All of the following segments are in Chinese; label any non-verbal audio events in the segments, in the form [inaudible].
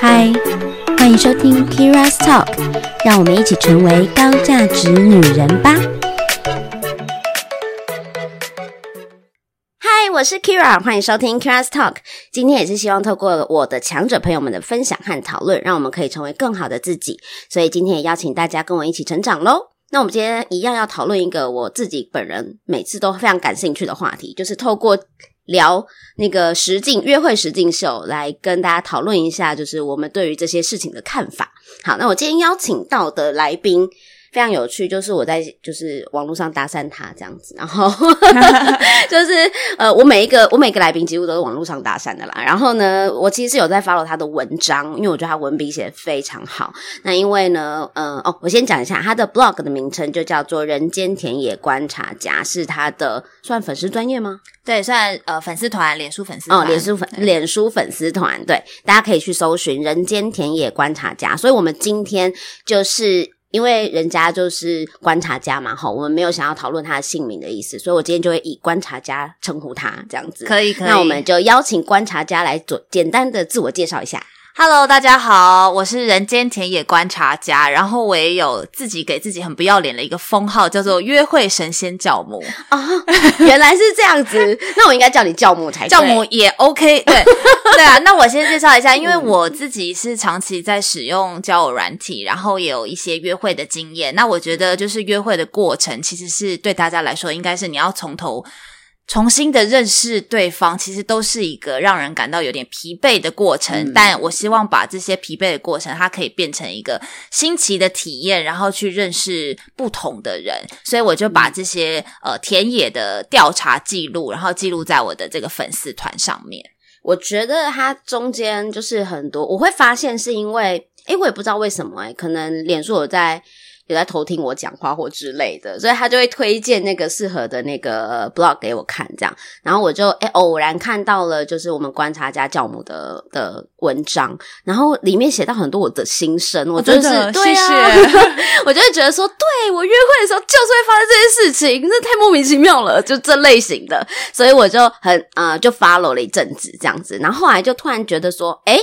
嗨，欢迎收听 Kira's Talk，让我们一起成为高价值女人吧。嗨，我是 Kira，欢迎收听 Kira's Talk。今天也是希望透过我的强者朋友们的分享和讨论，让我们可以成为更好的自己。所以今天也邀请大家跟我一起成长喽。那我们今天一样要讨论一个我自己本人每次都非常感兴趣的话题，就是透过。聊那个实境约会实境秀，来跟大家讨论一下，就是我们对于这些事情的看法。好，那我今天邀请到的来宾。非常有趣，就是我在就是网络上搭讪他这样子，然后 [laughs] [laughs] 就是呃，我每一个我每个来宾几乎都是网络上搭讪的啦。然后呢，我其实是有在 follow 他的文章，因为我觉得他文笔写得非常好。那因为呢，呃，哦，我先讲一下他的 blog 的名称就叫做“人间田野观察家”，是他的算粉丝专业吗？对，算呃粉丝团，脸书粉丝团，哦，脸书粉脸书粉丝团，对，大家可以去搜寻“人间田野观察家”。所以我们今天就是。因为人家就是观察家嘛，哈，我们没有想要讨论他的姓名的意思，所以我今天就会以观察家称呼他，这样子。可以，可以。那我们就邀请观察家来做简单的自我介绍一下。Hello，大家好，我是人间田野观察家，然后我也有自己给自己很不要脸的一个封号，叫做约会神仙教母。啊、哦，原来是这样子，[laughs] 那我应该叫你教母才对，教母也 OK，对。[laughs] 对啊，那我先介绍一下，因为我自己是长期在使用交友软体，然后也有一些约会的经验，那我觉得就是约会的过程，其实是对大家来说，应该是你要从头。重新的认识对方，其实都是一个让人感到有点疲惫的过程。嗯、但我希望把这些疲惫的过程，它可以变成一个新奇的体验，然后去认识不同的人。所以我就把这些、嗯、呃田野的调查记录，然后记录在我的这个粉丝团上面。我觉得它中间就是很多，我会发现是因为，诶，我也不知道为什么，诶，可能脸书有在。有在偷听我讲话或之类的，所以他就会推荐那个适合的那个 blog 给我看，这样，然后我就诶偶然看到了，就是我们观察家教母的的文章，然后里面写到很多我的心声，我就是、哦、对啊，谢谢我就会觉得说，对，我约会的时候就是会发生这些事情，那太莫名其妙了，就这类型的，所以我就很呃就 follow 了一阵子这样子，然后后来就突然觉得说，诶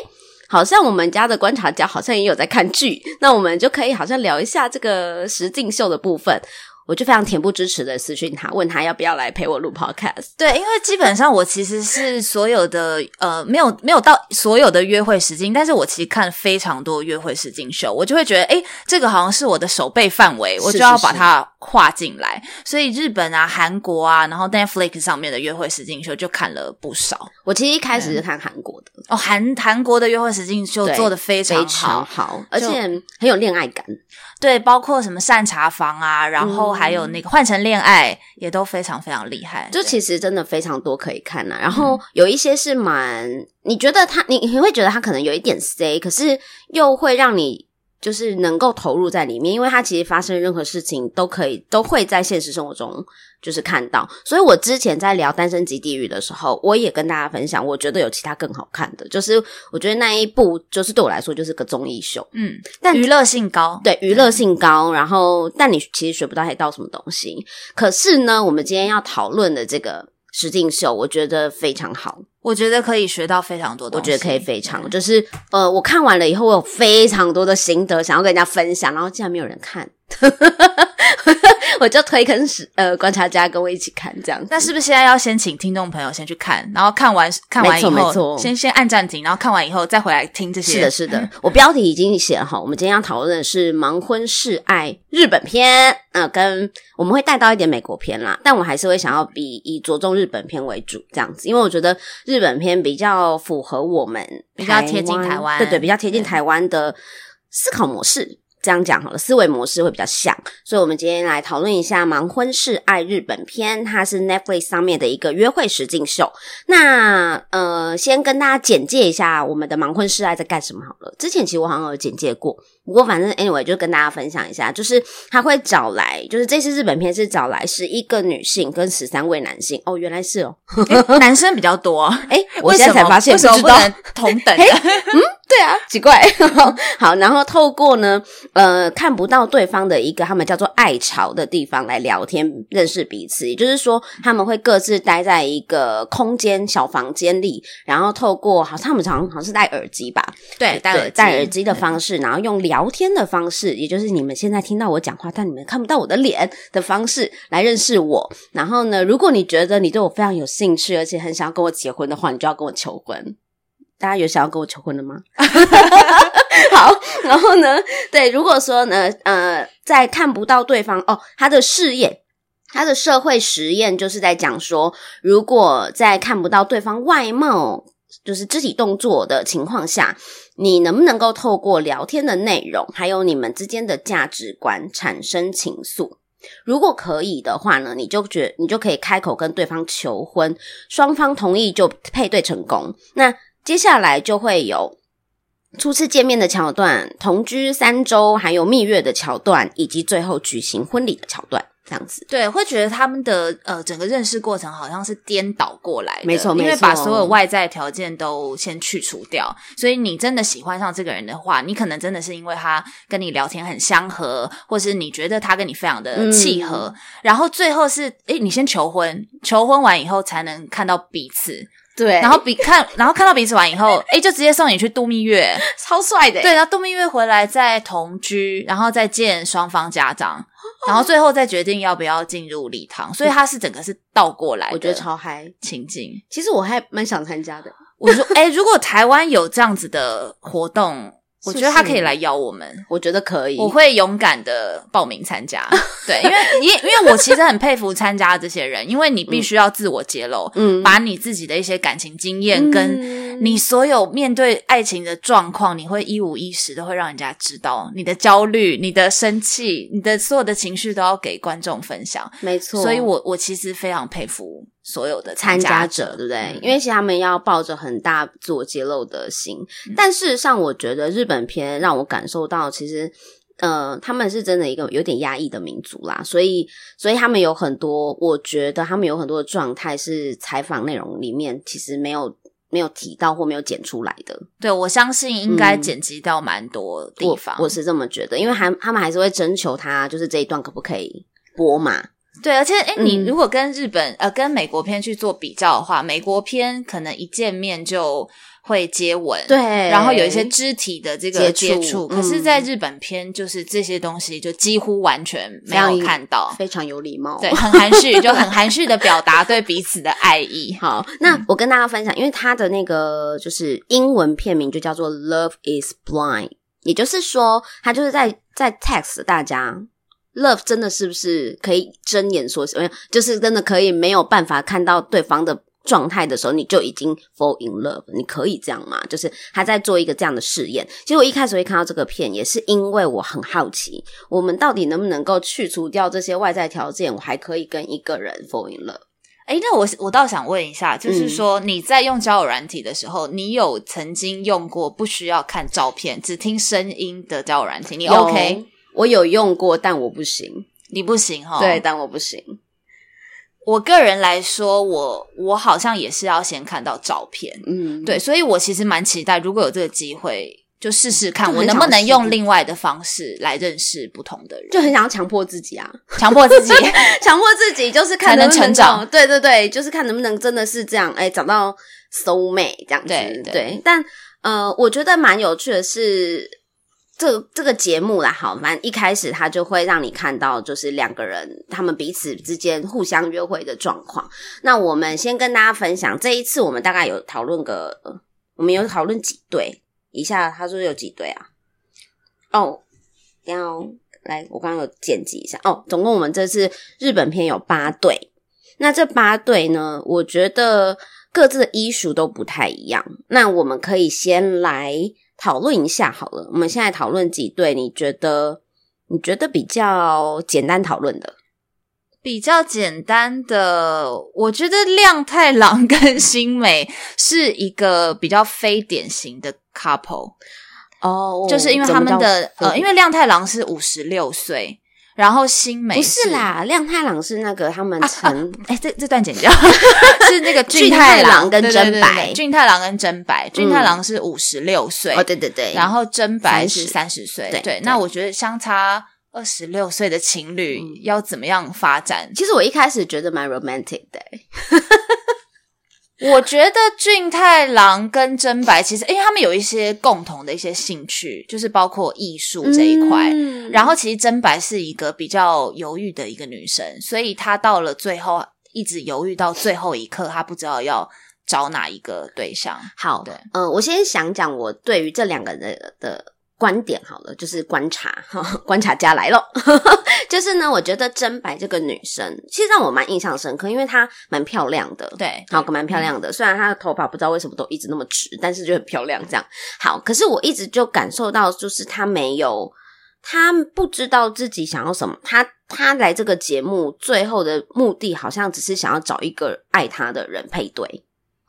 好像我们家的观察家好像也有在看剧，那我们就可以好像聊一下这个实境秀的部分。我就非常恬不知耻的私讯他，问他要不要来陪我录 podcast。对，因为基本上我其实是所有的呃，没有没有到所有的约会实境，但是我其实看非常多约会实境秀，我就会觉得，诶，这个好像是我的手背范围，我就要把它划进来。是是是。所以日本啊、韩国啊，然后 Netflix 上面的约会实境秀就看了不少。我其实一开始是看韩国的，哦，韩韩国的约会实境秀做的非常好，非常好，而且很有恋爱感。对，包括什么善茶房啊，然后还有那个换成恋爱，嗯，也都非常非常厉害。就其实真的非常多可以看呐，啊，然后有一些是蛮，你觉得他，你你会觉得他可能有一点 C，可是又会让你。就是能够投入在里面，因为它其实发生任何事情都可以都会在现实生活中就是看到。所以我之前在聊《单身即地狱》的时候，我也跟大家分享，我觉得有其他更好看的，就是我觉得那一部就是对我来说就是个综艺秀，嗯，但娱乐性高，对，娱乐性高。然后，但你其实学不到还到什么东西。可是呢，我们今天要讨论的这个实境秀，我觉得非常好。我觉得可以学到非常多东西，我觉得可以非常，就是呃，我看完了以后，我有非常多的心得想要跟人家分享，然后竟然没有人看。我就推坑是呃观察家跟我一起看这样子，那是不是现在要先请听众朋友先去看，然后看完看完以后，先先按暂停，然后看完以后再回来听这些。是的，是的，[laughs] 我标题已经写好，我们今天要讨论的是盲婚试爱日本片，嗯、呃，跟我们会带到一点美国片啦，但我还是会想要比以着重日本片为主这样子，因为我觉得日本片比较符合我们比较贴近台湾，对对，比较贴近台湾的思考模式。这样讲好了，思维模式会比较像，所以我们今天来讨论一下《盲婚试爱日本篇》，它是 Netflix 上面的一个约会实境秀。那呃，先跟大家简介一下我们的《盲婚试爱》在干什么好了。之前其实我好像有简介过，不过反正 anyway 就跟大家分享一下，就是他会找来，就是这次日本片是找来十一个女性跟十三位男性哦，原来是哦，男生比较多，哎我现在才发现，为什么不能同等 [laughs] 的？嗯。对啊，奇怪。好，然后透过呢，呃，看不到对方的一个他们叫做爱巢的地方来聊天，认识彼此。也就是说，他们会各自待在一个空间小房间里，然后透过好像他们常常好像是戴耳机吧，对，戴耳戴耳机的方式，然后用聊天的方式，也就是你们现在听到我讲话，但你们看不到我的脸的方式来认识我。然后呢，如果你觉得你对我非常有兴趣，而且很想要跟我结婚的话，你就要跟我求婚。大家有想要跟我求婚的吗？[laughs] 好，然后呢，对，如果说呢，呃，在看不到对方哦，他的事业，他的社会实验就是在讲说，如果在看不到对方外貌，就是肢体动作的情况下，你能不能够透过聊天的内容，还有你们之间的价值观产生情愫？如果可以的话呢，你就觉你就可以开口跟对方求婚，双方同意就配对成功。那接下来就会有初次见面的桥段，同居三周，还有蜜月的桥段，以及最后举行婚礼的桥段，这样子。对，会觉得他们的呃整个认识过程好像是颠倒过来的，没错，没错，因为把所有外在条件都先去除掉，所以你真的喜欢上这个人的话，你可能真的是因为他跟你聊天很相合，或是你觉得他跟你非常的契合，嗯、然后最后是诶你先求婚，求婚完以后才能看到彼此。对，然后比看，然后看到彼此完以后，诶就直接送你去度蜜月，[laughs] 超帅的。对，然后度蜜月回来再同居，然后再见双方家长，然后最后再决定要不要进入礼堂。所以他是整个是倒过来的，我觉得超嗨情境。其实我还蛮想参加的。我说，诶如果台湾有这样子的活动。我觉得他可以来邀我们，我觉得可以，我会勇敢的报名参加。[laughs] 对，因为因因为我其实很佩服参加的这些人，因为你必须要自我揭露，嗯，把你自己的一些感情经验，跟你所有面对爱情的状况，你会一五一十的会让人家知道你的焦虑、你的生气、你的所有的情绪都要给观众分享。没错，所以我我其实非常佩服。所有的参加者，对不对？嗯、因为其实他们要抱着很大自我揭露的心，嗯、但事实上，我觉得日本片让我感受到，其实，呃，他们是真的一个有点压抑的民族啦。所以，所以他们有很多，我觉得他们有很多的状态是采访内容里面其实没有没有提到或没有剪出来的。对，我相信应该剪辑到蛮多地方、嗯我，我是这么觉得，因为还他们还是会征求他，就是这一段可不可以播嘛？对，而且诶，你如果跟日本、嗯、呃跟美国片去做比较的话，美国片可能一见面就会接吻，对，然后有一些肢体的这个接触，接触，可是，在日本片就是这些东西就几乎完全没有看到，非常有礼貌，对，很含蓄，就很含蓄的表达对彼此的爱意。[laughs] 好，那我跟大家分享，因为他的那个就是英文片名就叫做《Love Is Blind》，也就是说，他就是在在 text 大家。Love 真的是不是可以睁眼说什么？就是真的可以没有办法看到对方的状态的时候，你就已经 fall in love？你可以这样吗？就是他在做一个这样的试验。其实我一开始会看到这个片，也是因为我很好奇，我们到底能不能够去除掉这些外在条件，我还可以跟一个人 fall in love？哎，那我我倒想问一下，就是说你在用交友软体的时候，嗯、你有曾经用过不需要看照片，只听声音的交友软体？你 OK？我有用过，但我不行。你不行哈？对，但我不行。我个人来说，我我好像也是要先看到照片。嗯，对，所以我其实蛮期待，如果有这个机会，就试试看，我能不能用另外的方式来认识不同的人。就很想要强迫自己啊，强迫自己，[laughs] 强迫自己，就是看能不能成长。对对对，就是看能不能真的是这样，哎，找到 soul mate 这样子。对对，对。但呃，我觉得蛮有趣的是。这这个节目啦，好，反正一开始他就会让你看到，就是两个人他们彼此之间互相约会的状况。那我们先跟大家分享，这一次我们大概有讨论个，我们有讨论几对？以下他说有几对啊？哦，要来，我刚刚有剪辑一下哦，总共我们这次日本片有八对。那这八对呢，我觉得各自的医术都不太一样。那我们可以先来。讨论一下好了，我们现在讨论几对？你觉得你觉得比较简单讨论的？比较简单的，我觉得亮太郎跟新美是一个比较非典型的 couple 哦，就是因为他们的呃，因为亮太郎是五十六岁，然后新美不是啦，亮太郎是那个他们成哎、啊啊，这这段剪掉。[laughs] 是那个 [laughs] 俊太郎跟真白，俊太郎跟真白，俊太郎是五十六岁。哦，对对对，然后真白是三十岁，对，对，那我觉得相差二十六岁的情侣要怎么样发展？其实我一开始觉得蛮 romantic 的。[laughs] 我觉得俊太郎跟真白其实，因为他们有一些共同的一些兴趣，就是包括艺术这一块。嗯、然后，其实真白是一个比较犹豫的一个女生，所以她到了最后一直犹豫到最后一刻，她不知道要找哪一个对象。好，对，嗯、呃，我先想讲我对于这两个人的。的观点好了，就是观察，[laughs] 观察家来咯。[laughs] 就是呢，我觉得真白这个女生，其实让我蛮印象深刻，因为她蛮漂亮的，对，好，蛮漂亮的。虽然她的头发不知道为什么都一直那么直，但是就很漂亮。这样好，可是我一直就感受到，就是她没有，她不知道自己想要什么。她她来这个节目最后的目的，好像只是想要找一个爱她的人配对。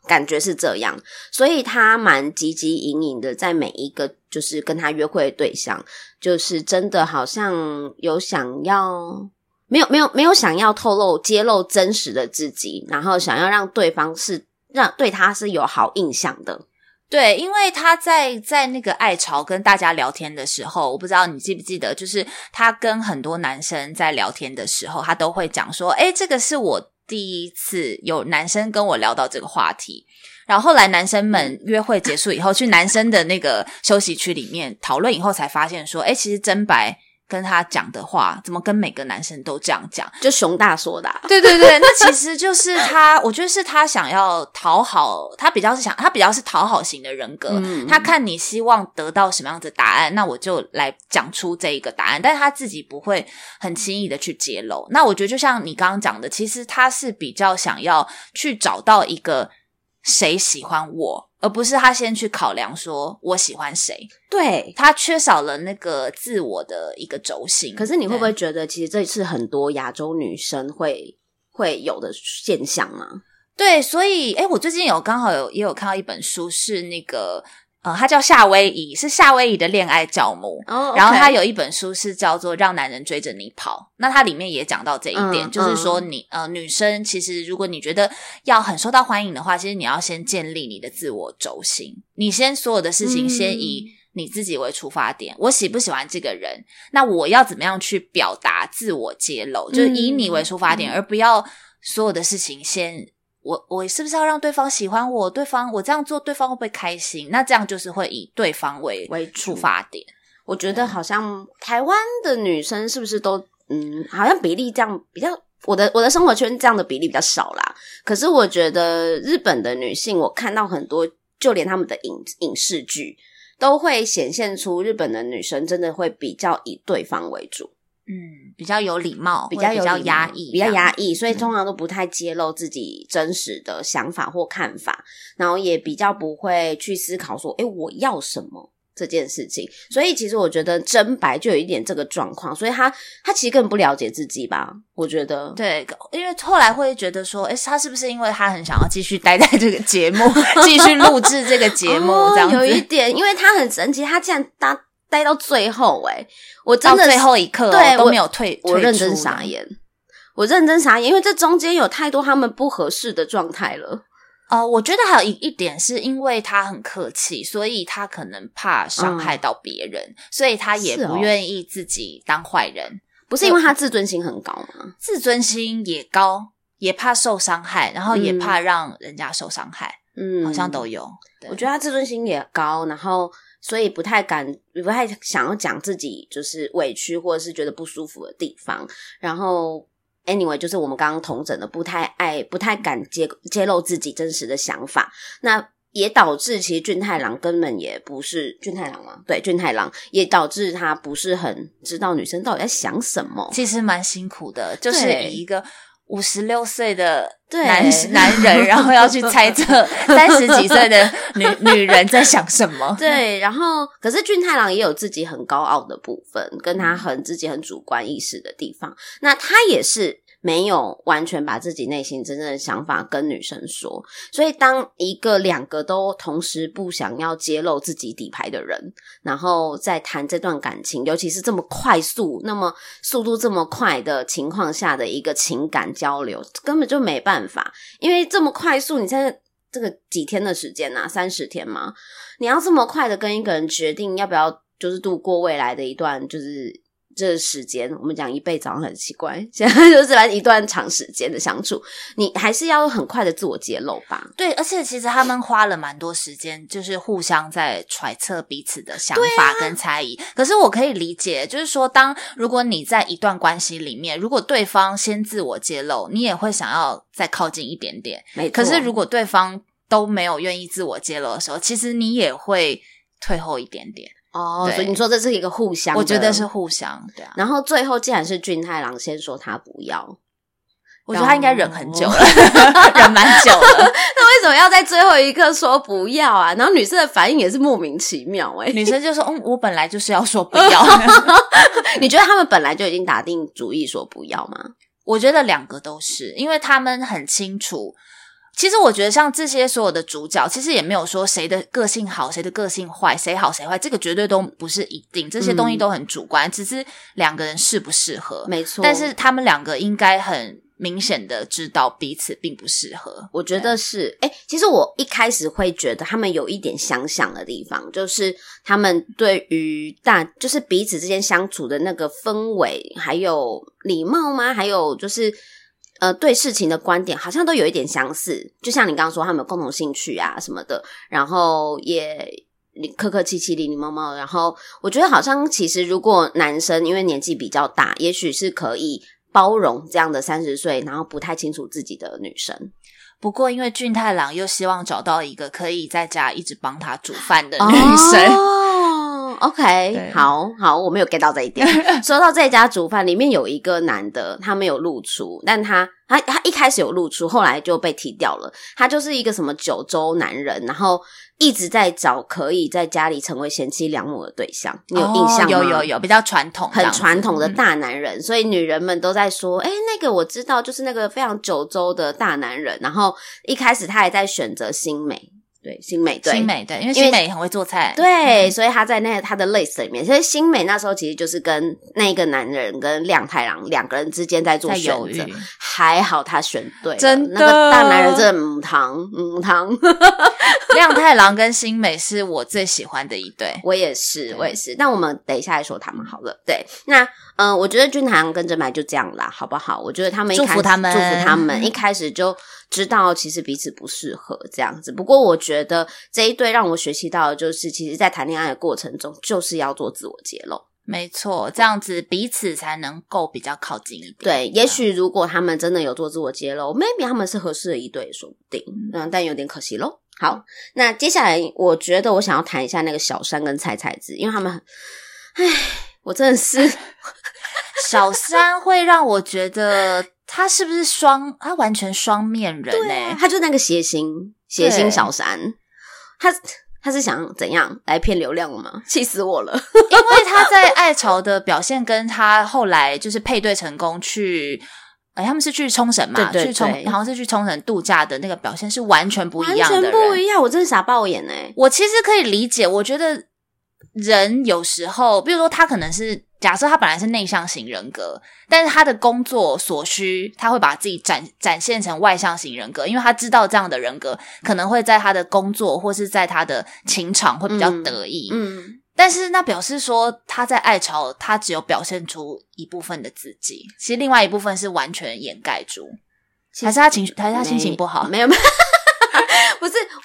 感觉是这样，所以她蛮汲汲营营的，在每一个就是跟他约会的对象，就是真的好像有想要，没有没有没有想要透露揭露真实的自己，然后想要让对方是让对他是有好印象的。对，因为他在在那个爱巢跟大家聊天的时候，我不知道你记不记得，就是他跟很多男生在聊天的时候，他都会讲说：“诶，这个是我。”第一次有男生跟我聊到这个话题，然后后来男生们约会结束以后，去男生的那个休息区里面讨论以后，才发现说，哎，其实真白。跟他讲的话，怎么跟每个男生都这样讲？就熊大说的啊。对对对，那其实就是他，我觉得是他想要讨好，他比较是想，他比较是讨好型的人格。嗯，他看你希望得到什么样的答案，那我就来讲出这一个答案，但是他自己不会很轻易的去揭露。那我觉得就像你刚刚讲的，其实他是比较想要去找到一个谁喜欢我。而不是他先去考量说我喜欢谁，对，他缺少了那个自我的一个轴心。可是你会不会觉得，其实这是很多亚洲女生会会有的现象吗？对，所以，诶，我最近有刚好有也有看到一本书，是那个。呃，他叫夏威夷，是夏威夷的恋爱教母。Oh. 然后他有一本书是叫做《让男人追着你跑》，那它里面也讲到这一点，嗯、就是说你、嗯、呃，女生其实如果你觉得要很受到欢迎的话，其实你要先建立你的自我轴心，你先所有的事情先以你自己为出发点。嗯、我喜不喜欢这个人？那我要怎么样去表达自我揭露？就是以你为出发点，嗯、而不要所有的事情先。我我是不是要让对方喜欢我？对方我这样做，对方会不会开心？那这样就是会以对方为为出发点。我觉得好像台湾的女生是不是都嗯，好像比例这样比较，我的我的生活圈这样的比例比较少啦。可是我觉得日本的女性，我看到很多，就连他们的影影视剧都会显现出日本的女生真的会比较以对方为主。嗯，比较有礼貌，比较有比较压抑，比较压抑，所以通常都不太揭露自己真实的想法或看法，嗯、然后也比较不会去思考说，哎，我要什么这件事情。所以其实我觉得真白就有一点这个状况，所以他他其实根本不了解自己吧？我觉得，对，因为后来会觉得说，哎，他是不是因为他很想要继续待在这个节目，继续录制这个节目？这样子、哦、有一点，因为他很神奇，他竟然搭。待到最后、欸，诶我真的最后一刻、哦、对都没有退，我，我认真傻眼，我认真傻眼，因为这中间有太多他们不合适的状态了。哦、呃，我觉得还有一一点是因为他很客气，所以他可能怕伤害到别人，嗯、所以他也不愿意自己当坏人。哦、不是因为他自尊心很高吗？自尊心也高，也怕受伤害，然后也怕让人家受伤害。嗯，好像都有。我觉得他自尊心也高，然后。所以不太敢，不太想要讲自己就是委屈或者是觉得不舒服的地方。然后，anyway，就是我们刚刚同整的，不太爱，不太敢揭揭露自己真实的想法。那也导致其实俊太郎根本也不是俊太郎吗？对，俊太郎也导致他不是很知道女生到底在想什么。其实蛮辛苦的，就是以一个。五十六岁的男男人，[laughs] 然后要去猜测 [laughs] 三十几岁的女女人在想什么？对，然后可是俊太郎也有自己很高傲的部分，跟他很自己很主观意识的地方。那他也是没有完全把自己内心真正的想法跟女生说。所以，当一个两个都同时不想要揭露自己底牌的人，然后在谈这段感情，尤其是这么快速、那么速度这么快的情况下的一个情感交流，根本就没办法，因为这么快速，你在这个几天的时间啊，三十天嘛，你要这么快的跟一个人决定要不要，就是度过未来的一段，就是。这时间，我们讲一辈子好像很奇怪，[laughs] 现在就是来一段长时间的相处，你还是要很快的自我揭露吧？对，而且其实他们花了蛮多时间，就是互相在揣测彼此的想法跟猜疑。啊、可是我可以理解，就是说，当如果你在一段关系里面，如果对方先自我揭露，你也会想要再靠近一点点。没错。可是如果对方都没有愿意自我揭露的时候，其实你也会退后一点点。哦，所以你说这是一个互相，我觉得是互相，对啊。然后最后既然是俊太郎先说他不要，我觉得他应该忍很久了，[laughs] 忍蛮久了。[laughs] 那为什么要在最后一刻说不要啊？然后女生的反应也是莫名其妙哎、欸、女生就说：“嗯，我本来就是要说不要。[laughs] ”你觉得他们本来就已经打定主意说不要吗？我觉得两个都是，因为他们很清楚。其实我觉得，像这些所有的主角，其实也没有说谁的个性好，谁的个性坏，谁好谁坏，这个绝对都不是一定，这些东西都很主观，嗯、只是两个人适不适合，没错。但是他们两个应该很明显的知道彼此并不适合，我觉得是。诶，其实我一开始会觉得他们有一点相像的地方，就是他们对于大，就是彼此之间相处的那个氛围，还有礼貌吗？还有就是。呃，对事情的观点好像都有一点相似，就像你刚刚说，他们有共同兴趣啊什么的，然后也客客气气、礼礼貌貌。然后我觉得好像其实如果男生因为年纪比较大，也许是可以包容这样的三十岁，然后不太清楚自己的女生。不过因为俊太郎又希望找到一个可以在家一直帮他煮饭的女生。哦 OK，好好，我没有 get 到这一点。[laughs] 说到这家煮饭，里面有一个男的，他没有露出，但他他他一开始有露出，后来就被踢掉了。他就是一个什么九州男人，然后一直在找可以在家里成为贤妻良母的对象。你有印象吗？哦、有有有，比较传统，很传统的大男人，嗯、所以女人们都在说：“哎，那个我知道，就是那个非常九州的大男人。”然后一开始他还在选择新美。对，新美对，新美对，因为新美很会做菜，对，嗯、所以他在那他的 list 里面，所以新美那时候其实就是跟那个男人跟亮太郎两个人之间在做选择，还好他选对了，真的，那个大男人真的母汤母汤，[laughs] 亮太郎跟新美是我最喜欢的一对，我也是，我也是，那我们等一下来说他们好了，对，那嗯、呃，我觉得俊涵跟真白就这样啦，好不好？我觉得他们一开始祝福他们，祝福他们，一开始就。知道其实彼此不适合这样子，不过我觉得这一对让我学习到的就是，其实，在谈恋爱的过程中，就是要做自我揭露。没错，这样子彼此才能够比较靠近一点。对，也许如果他们真的有做自我揭露，maybe 他们是合适的一对，说不定。嗯，但有点可惜咯。好，那接下来我觉得我想要谈一下那个小山跟菜菜子，因为他们，唉，我真的是 [laughs] 小三会让我觉得。他是不是双？他完全双面人呢、欸啊？他就是那个谐星，谐星小三。他他是想怎样来骗流量了吗？气死我了！[laughs] 因为他在爱巢的表现，跟他后来就是配对成功去，哎，他们是去冲绳嘛？对对对，去冲，好像是去冲绳度假的那个表现是完全不一样的，完全不一样。我真是傻爆眼哎！我其实可以理解，我觉得人有时候，比如说他可能是。假设他本来是内向型人格，但是他的工作所需，他会把自己展展现成外向型人格，因为他知道这样的人格可能会在他的工作或是在他的情场会比较得意。嗯，嗯，但是那表示说他在爱巢，他只有表现出一部分的自己，其实另外一部分是完全掩盖住，还是他情绪，还是他心情不好？没有，没有，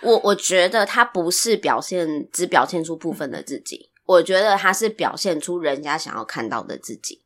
我，我觉得他不是表现，只表现出部分的自己。我觉得他是表现出人家想要看到的自己，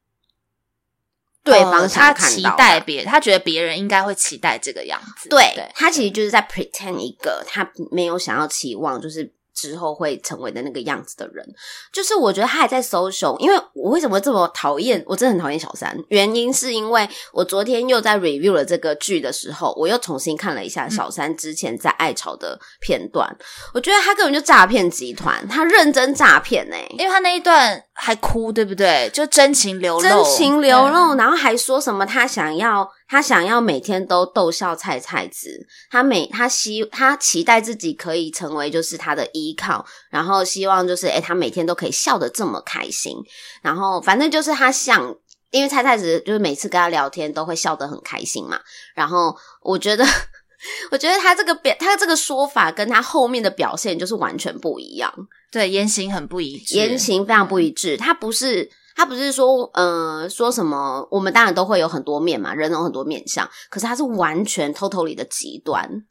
对方他期待别，他觉得别人应该会期待这个样子。对，对他其实就是在 pretend 一个他没有想要期望，就是之后会成为的那个样子的人。就是我觉得他还在 social，因为我为什么这么讨厌？我真的很讨厌小三，原因是因为我昨天又在 review 了这个剧的时候，我又重新看了一下小三之前在爱巢的片段，嗯、我觉得他根本就诈骗集团，他认真诈骗哎，因为他那一段还哭，对不对？就真情流露，真情流露，然后还说什么他想要。他想要每天都逗笑菜菜子，他每他希他期待自己可以成为就是他的依靠，然后希望就是诶他每天都可以笑得这么开心，然后反正就是他想，因为菜菜子就是每次跟他聊天都会笑得很开心嘛，然后我觉得 [laughs] 我觉得他这个表他这个说法跟他后面的表现就是完全不一样，对，言行很不一致，言行非常不一致，他不是。他不是说，呃，说什么？我们当然都会有很多面嘛，人有很多面相。可是他是完全 totally 的极端，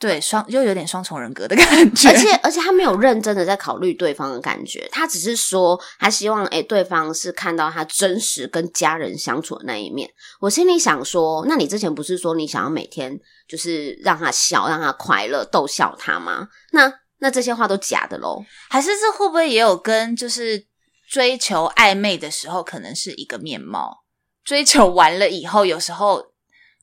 对，双又有点双重人格的感觉。而且，而且他没有认真的在考虑对方的感觉，他只是说，他希望，诶，对方是看到他真实跟家人相处的那一面。我心里想说，那你之前不是说你想要每天就是让他笑，让他快乐，逗笑他吗？那那这些话都假的喽？还是这会不会也有跟就是？追求暧昧的时候，可能是一个面貌；追求完了以后，有时候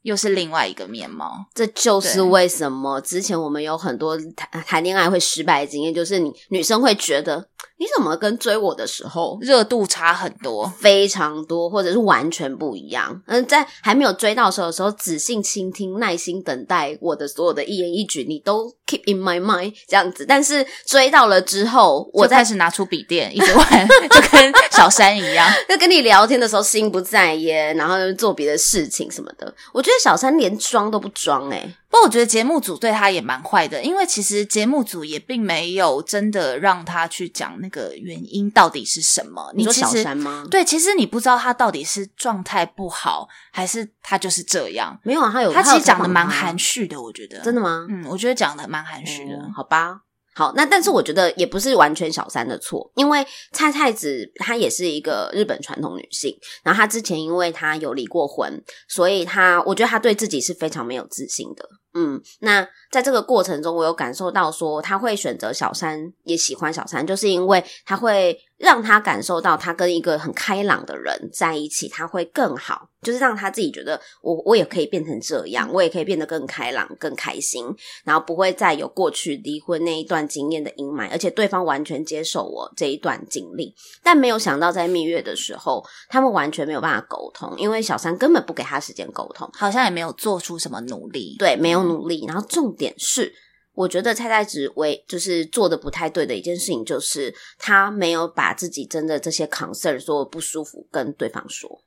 又是另外一个面貌。这就是为什么之前我们有很多谈谈恋爱会失败的经验，就是你女生会觉得。你怎么跟追我的时候热度差很多，非常多，或者是完全不一样？嗯，在还没有追到手的时候，仔细倾听、耐心等待我的所有的一言一举，你都 keep in my mind 这样子。但是追到了之后，我开始拿出笔电一直玩，[laughs] 就跟小三一样。就跟你聊天的时候心不在焉，然后做别的事情什么的。我觉得小三连装都不装诶。不过我觉得节目组对他也蛮坏的，因为其实节目组也并没有真的让他去讲那个原因到底是什么。你说小三吗？对，其实你不知道他到底是状态不好，还是他就是这样。没有啊，他有他其实讲的蛮含蓄的，我觉得。真的吗？嗯，我觉得讲的蛮含蓄的。嗯，好吧。好，那但是我觉得也不是完全小三的错，因为菜菜子她也是一个日本传统女性，然后她之前因为她有离过婚，所以她我觉得她对自己是非常没有自信的。嗯，那在这个过程中，我有感受到说，他会选择小三，也喜欢小三，就是因为他会让他感受到，他跟一个很开朗的人在一起，他会更好。就是让他自己觉得我，我我也可以变成这样，我也可以变得更开朗、更开心，然后不会再有过去离婚那一段经验的阴霾，而且对方完全接受我这一段经历。但没有想到，在蜜月的时候，他们完全没有办法沟通，因为小三根本不给他时间沟通，好像也没有做出什么努力。对，没有努力。然后重点是，我觉得蔡太子为就是做的不太对的一件事情，就是他没有把自己真的这些 concern 说不舒服跟对方说。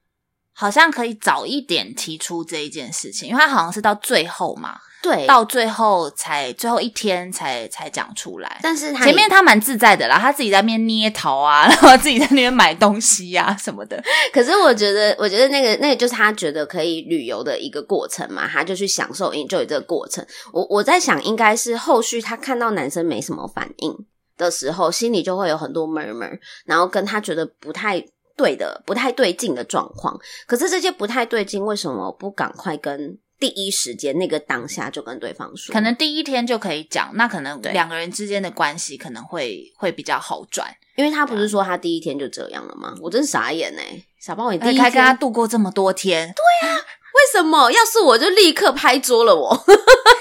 好像可以早一点提出这一件事情，因为他好像是到最后嘛，对，到最后才最后一天才才讲出来。但是他前面他蛮自在的啦，他自己在那边捏陶啊，[laughs] 然后自己在那边买东西呀、啊、什么的。可是我觉得，我觉得那个那个就是他觉得可以旅游的一个过程嘛，他就去享受 enjoy 这个过程。我我在想，应该是后续他看到男生没什么反应的时候，心里就会有很多 murmur，然后跟他觉得不太。对的，不太对劲的状况。可是这些不太对劲，为什么不赶快跟第一时间那个当下就跟对方说？可能第一天就可以讲，那可能两个人之间的关系可能会会比较好转。因为他不是说他第一天就这样了吗？我真傻眼哎、欸，傻包，你第一天还跟他度过这么多天？对啊。为什么？要是我就立刻拍桌了我。[laughs]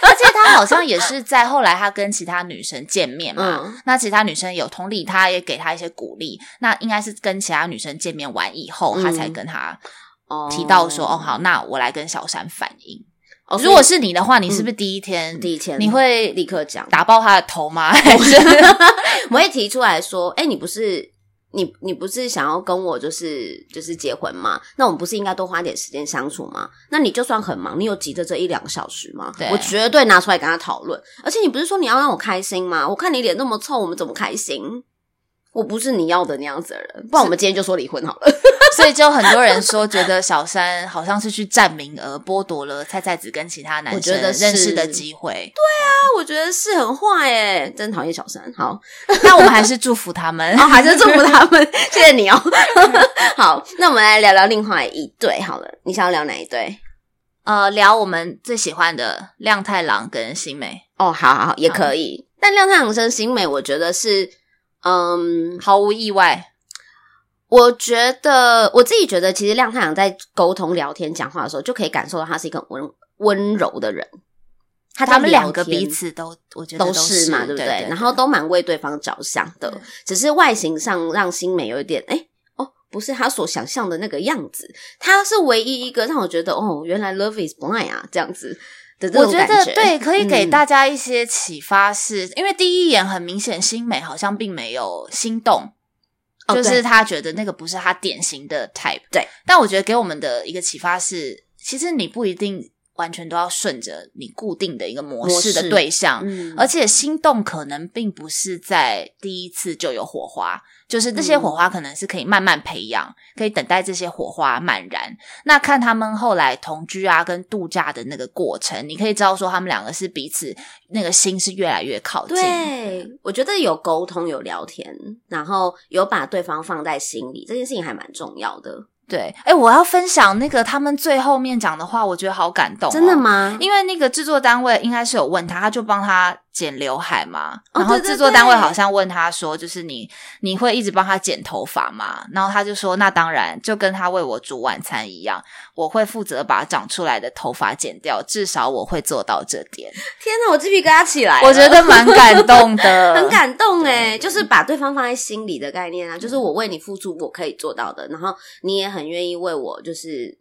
而且他好像也是在后来，他跟其他女生见面嘛。嗯、那其他女生有同理他，也给他一些鼓励。那应该是跟其他女生见面完以后，嗯、他才跟他提到说：“哦，哦，好，那我来跟小山反映。哦”如果是你的话，你是不是第一天、嗯、第一天你会立刻讲打爆他的头吗？[laughs] 我会提出来说：“哎、欸，你不是。”你你不是想要跟我就是就是结婚吗？那我们不是应该多花点时间相处吗？那你就算很忙，你有急着这一两个小时吗？对，我绝对拿出来跟他讨论。而且你不是说你要让我开心吗？我看你脸那么臭，我们怎么开心？我不是你要的那样子的人，不然我们今天就说离婚好了。[laughs] 所以就很多人说，觉得小三好像是去占名额，剥夺了菜菜子跟其他男生认识的机会。对啊，我觉得是很坏耶，真讨厌小三。好，[laughs] 那我们还是祝福他们，哦，还是祝福他们。[laughs] 谢谢你哦。好，那我们来聊聊另外一对好了。你想要聊哪一对？呃，聊我们最喜欢的亮太郎跟新美。哦，好好好，也可以。但亮太郎跟新美，我觉得是，嗯，毫无意外。我觉得我自己觉得，其实亮太阳在沟通、聊天、讲话的时候，就可以感受到他是一个温温柔的人。他他们两个彼此都，我觉得都是嘛，对不对？对对对，然后都蛮为对方着想的，只是外形上让新美有一点，哎，哦，不是他所想象的那个样子。他是唯一一个让我觉得，哦，原来 love is blind 啊，这样子的这种感觉。我觉得对，[laughs] 可以给大家一些启发是，是、嗯、因为第一眼很明显，新美好像并没有心动。就是他觉得那个不是他典型的 type，对。但我觉得给我们的一个启发是，其实你不一定完全都要顺着你固定的一个模式的对象，嗯，而且心动可能并不是在第一次就有火花。就是这些火花可能是可以慢慢培养，嗯、可以等待这些火花漫燃。那看他们后来同居啊，跟度假的那个过程，你可以知道说他们两个是彼此那个心是越来越靠近。对，我觉得有沟通、有聊天，然后有把对方放在心里，这件事情还蛮重要的。对，哎，我要分享那个他们最后面讲的话，我觉得好感动哦。真的吗？因为那个制作单位应该是有问他，他就帮他。剪刘海嘛，然后制作单位好像问他说：“就是你，你会一直帮他剪头发吗？”然后他就说：“那当然，就跟他为我煮晚餐一样，我会负责把长出来的头发剪掉，至少我会做到这点。”天哪，我鸡皮疙瘩起来，我觉得蛮感动的，[laughs] 很感动诶，就是把对方放在心里的概念啊，就是我为你付出，我可以做到的，然后你也很愿意为我，就是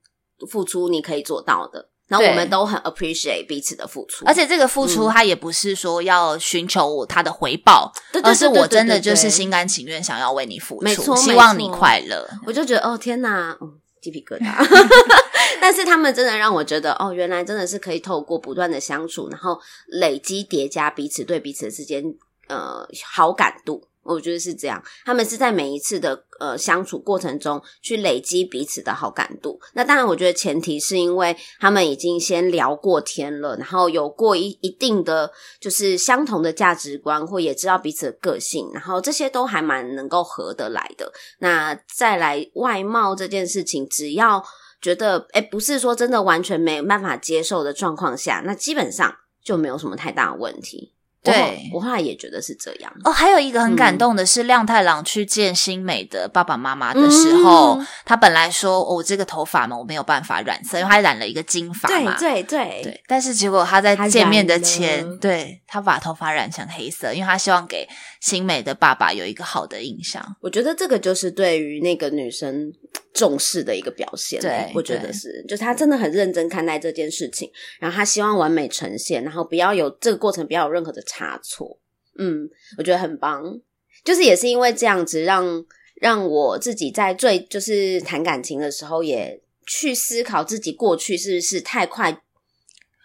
付出你可以做到的。然后我们都很 appreciate 彼此的付出，而且这个付出他也不是说要寻求他的回报，嗯、而是我真的就是心甘情愿想要为你付出，没错，希望你快乐。我就觉得哦天哪，嗯，鸡皮疙瘩。[laughs] [laughs] 但是他们真的让我觉得哦，原来真的是可以透过不断的相处，然后累积叠加彼此对彼此之间呃好感度。我觉得是这样，他们是在每一次的呃相处过程中去累积彼此的好感度。那当然，我觉得前提是因为他们已经先聊过天了，然后有过一一定的就是相同的价值观，或也知道彼此的个性，然后这些都还蛮能够合得来的。那再来外貌这件事情，只要觉得诶不是说真的完全没有办法接受的状况下，那基本上就没有什么太大的问题。对，我后来也觉得是这样。哦，还有一个很感动的是，嗯、亮太郎去见新美的爸爸妈妈的时候，嗯、他本来说：“哦，这个头发嘛，我没有办法染色，因为他染了一个金发嘛。”对对对对。但是结果他在见面的前，他对他把头发染成黑色，因为他希望给新美的爸爸有一个好的印象。我觉得这个就是对于那个女生重视的一个表现。对，我觉得是，就是他真的很认真看待这件事情，然后他希望完美呈现，然后不要有这个过程不要有任何的差错，嗯，我觉得很棒。就是也是因为这样子让，让让我自己在最就是谈感情的时候，也去思考自己过去是不是太快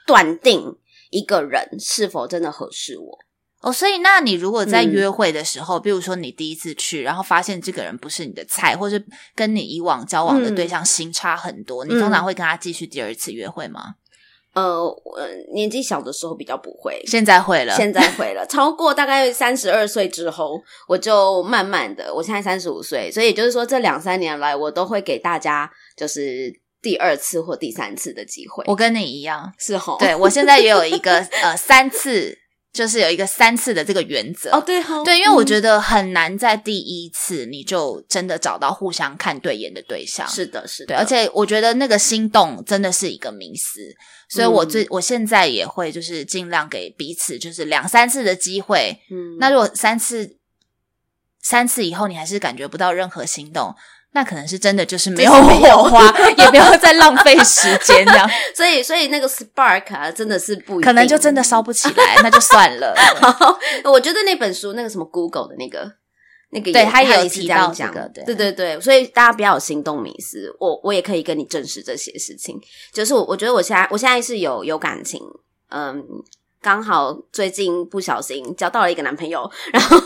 断定一个人是否真的合适我。哦，所以那你如果在约会的时候，嗯、比如说你第一次去，然后发现这个人不是你的菜，或是跟你以往交往的对象心差很多，嗯、你通常会跟他继续第二次约会吗？呃，我年纪小的时候比较不会，现在会了，现在会了。超过大概三十二岁之后，我就慢慢的，我现在三十五岁，所以就是说这两三年来，我都会给大家就是第二次或第三次的机会。我跟你一样，是吼，对，我现在也有一个呃三次。就是有一个三次的这个原则。哦，对哦，对，因为我觉得很难在第一次你就真的找到互相看对眼的对象，是的，是的，对，而且我觉得那个心动真的是一个迷思，所以我最、嗯、我现在也会就是尽量给彼此就是两三次的机会，嗯，那如果三次三次以后你还是感觉不到任何心动。那可能是真的，就是没有火花，也不要再浪费时间这样。[laughs] 所以，所以那个 spark 啊，真的是不可能就真的烧不起来，那就算了。[laughs] 好，我觉得那本书，那个什么 Google 的那个那个，对他也有提到这个，对对对。所以大家不要有心动迷思，我我也可以跟你证实这些事情。就是我，我觉得我现在我现在是有有感情，嗯。刚好最近不小心交到了一个男朋友，[laughs] 然后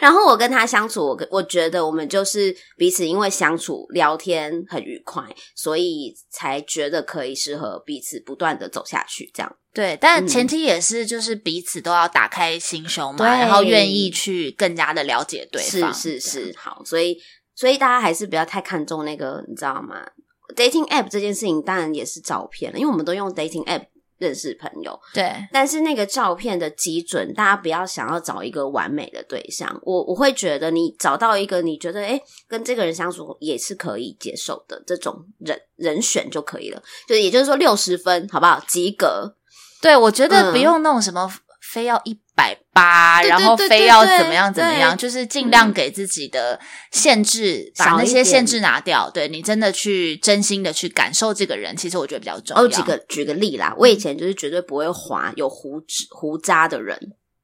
然后我跟他相处，我我觉得我们就是彼此因为相处聊天很愉快，所以才觉得可以适合彼此不断的走下去。这样对，但前提也是就是彼此都要打开心胸嘛，嗯、然后愿意去更加的了解对方。是是是，好，所以所以大家还是不要太看重那个，你知道吗？Dating app 这件事情当然也是照片了，因为我们都用 Dating app。认识朋友。对，但是那个照片的基准，大家不要想要找一个完美的对象。我我会觉得，你找到一个你觉得诶跟这个人相处也是可以接受的这种人人选就可以了。就也就是说，六十分好不好？及格。对，我觉得不用弄什么。嗯非要一百八，然后非要怎么样怎么样，就是尽量给自己的限制，把那些限制拿掉。对，你真的去真心的去感受这个人，其实我觉得比较重要。哦，举个举个例啦，我以前就是绝对不会滑有胡子胡渣的人，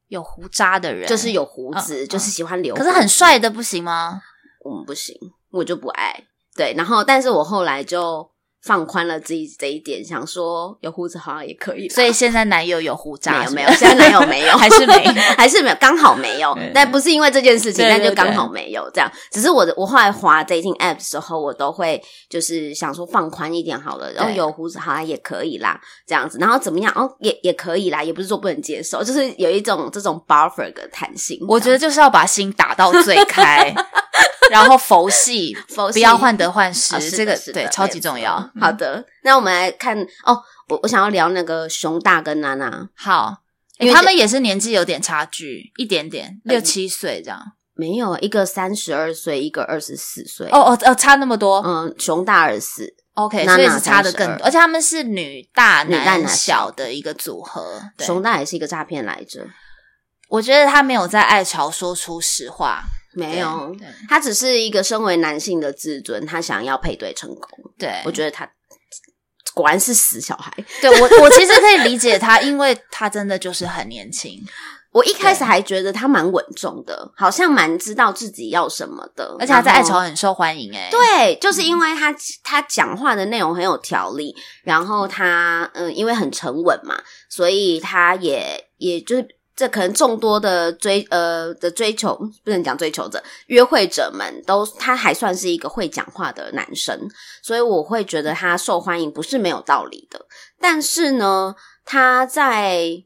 有胡渣的人就是有胡子，就是喜欢留。可是很帅的不行吗？嗯，不行，我就不爱。对，然后但是我后来就。放宽了自己这一点，想说有胡子好像也可以。所以现在男友有胡渣？没有没有，现在男友没有，[laughs] 还是没有，[laughs] 还是没有，刚好没有。但不是因为这件事情，但就刚好没有这样。只是我的，我后来滑 dating app 的时候，我都会就是想说放宽一点好了。然后有胡子好像也可以啦，这样子。然后怎么样？哦，也也可以啦，也不是说不能接受，就是有一种这种 buffer 的弹性。我觉得就是要把心打到最开。[laughs] [laughs] 然后佛系，[laughs] 佛系不要患得患失，哦、这个对超级重要。好的，那我们来看哦，我我想要聊那个熊大跟娜娜。好，因为他们也是年纪有点差距，一点点，六七岁这样。没有，一个三十二岁，一个二十四岁。哦哦哦，差那么多。嗯，熊大二十四，OK，娜娜所以是差的更多，而且他们是女大男小的一个组合。熊大也是一个诈骗来着，我觉得他没有在爱巢说出实话。没有，他只是一个身为男性的自尊，他想要配对成功。对，我觉得他果然是死小孩。对，我，[laughs] 我其实可以理解他，因为他真的就是很年轻。我一开始还觉得他蛮稳重的，好像蛮知道自己要什么的，而且他在爱巢很受欢迎。诶对，就是因为他、嗯、他讲话的内容很有条理，然后他嗯，因为很沉稳嘛，所以他也也就是。这可能众多的追呃的追求，不能讲追求者，约会者们都，他还算是一个会讲话的男生，所以我会觉得他受欢迎不是没有道理的。但是呢，他在，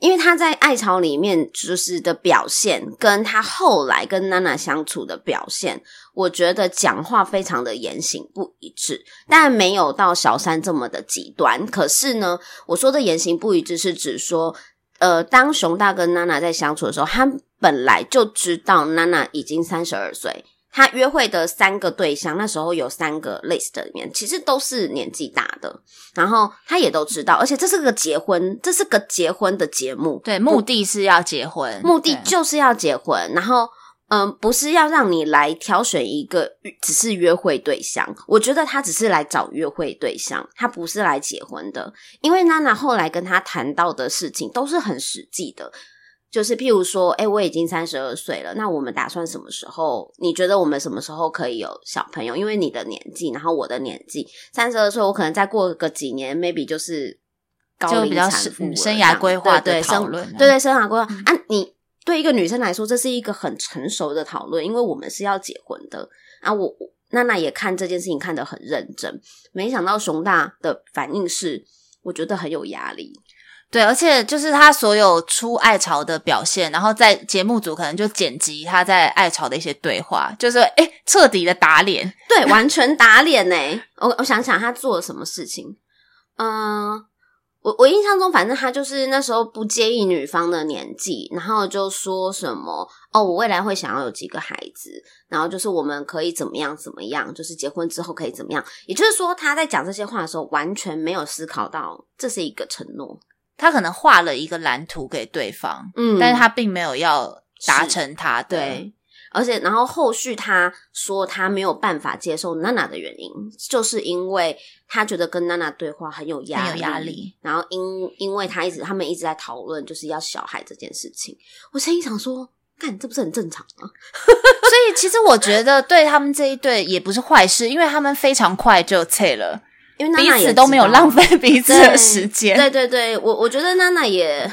因为他在爱巢里面就是的表现，跟他后来跟娜娜相处的表现，我觉得讲话非常的言行不一致，但没有到小三这么的极端。可是呢，我说的言行不一致是指说。呃，当熊大跟娜娜在相处的时候，他本来就知道娜娜已经三十二岁。他约会的三个对象，那时候有三个 list 里面，其实都是年纪大的。然后他也都知道，而且这是个结婚，这是个结婚的节目，对，目的是要结婚，目的就是要结婚。然后。嗯，不是要让你来挑选一个只是约会对象，我觉得他只是来找约会对象，他不是来结婚的。因为娜娜后来跟他谈到的事情都是很实际的，就是譬如说，哎，我已经三十二岁了，那我们打算什么时候？你觉得我们什么时候可以有小朋友？因为你的年纪，然后我的年纪，三十二岁，我可能再过个几年，maybe 就是高龄产妇，生涯规划的讨论，对对，对对，生涯规划、嗯、啊，你。对一个女生来说，这是一个很成熟的讨论，因为我们是要结婚的啊。我娜娜也看这件事情看得很认真，没想到熊大的反应是，我觉得很有压力。对，而且就是他所有出爱巢的表现，然后在节目组可能就剪辑他在爱巢的一些对话，就是诶彻底的打脸，对，[laughs] 完全打脸呢。我我想想他做了什么事情，嗯、呃。我我印象中，反正他就是那时候不介意女方的年纪，然后就说什么哦，我未来会想要有几个孩子，然后就是我们可以怎么样怎么样，就是结婚之后可以怎么样。也就是说，他在讲这些话的时候，完全没有思考到这是一个承诺。他可能画了一个蓝图给对方，嗯，但是他并没有要达成他的。对。而且，然后后续他说他没有办法接受娜娜的原因，就是因为他觉得跟娜娜对话很有压力，很有压力。然后因因为他一直他们一直在讨论就是要小孩这件事情，我心里想说，干这不是很正常吗？[laughs] 所以其实我觉得对他们这一对也不是坏事，因为他们非常快就撤了，因为娜娜也彼此都没有浪费彼此的时间。对对对，我我觉得娜娜也，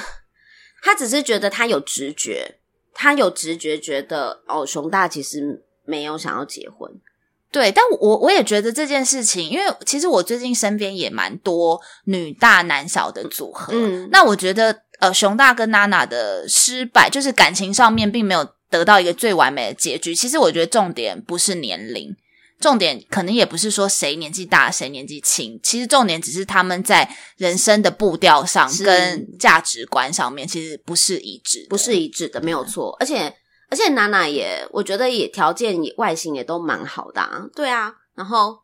她只是觉得她有直觉。他有直觉觉得哦，熊大其实没有想要结婚，对，但我我也觉得这件事情，因为其实我最近身边也蛮多女大男小的组合，嗯，那我觉得呃，熊大跟娜娜的失败，就是感情上面并没有得到一个最完美的结局。其实我觉得重点不是年龄。重点可能也不是说谁年纪大谁年纪轻，其实重点只是他们在人生的步调上跟价值观上面其实不是一致，不是一致的，没有错。而且而且娜娜也，我觉得也条件也外形也都蛮好的啊，对啊。然后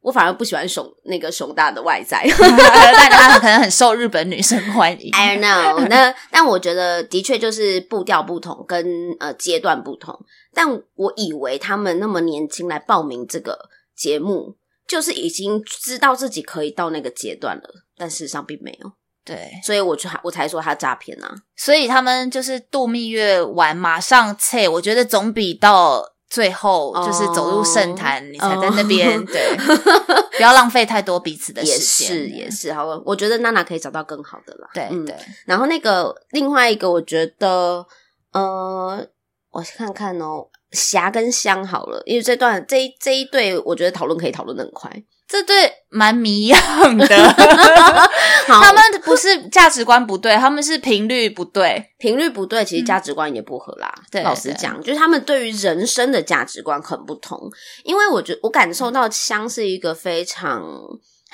我反而不喜欢熊那个熊大的外在，[laughs] [laughs] 可能很受日本女生欢迎。I don't know，那但我觉得的确就是步调不同，跟呃阶段不同。但我以为他们那么年轻来报名这个节目，就是已经知道自己可以到那个阶段了，但事实上并没有。对，所以我就我才说他诈骗啊。所以他们就是度蜜月完马上撤，我觉得总比到最后就是走入圣坛，oh, 你才在那边、[laughs] oh. 对，不要浪费太多彼此的时间。也是也是，好，我觉得娜娜可以找到更好的啦。对、嗯、对。然后那个另外一个，我觉得呃。我看看哦，霞跟香好了，因为这段这一这一对，我觉得讨论可以讨论的很快。这对蛮迷样的，[laughs] 他们不是价值观不对，他们是频率不对，频率不对，其实价值观也不合啦。嗯、对，老实讲，就是他们对于人生的价值观很不同。因为我觉得我感受到香是一个非常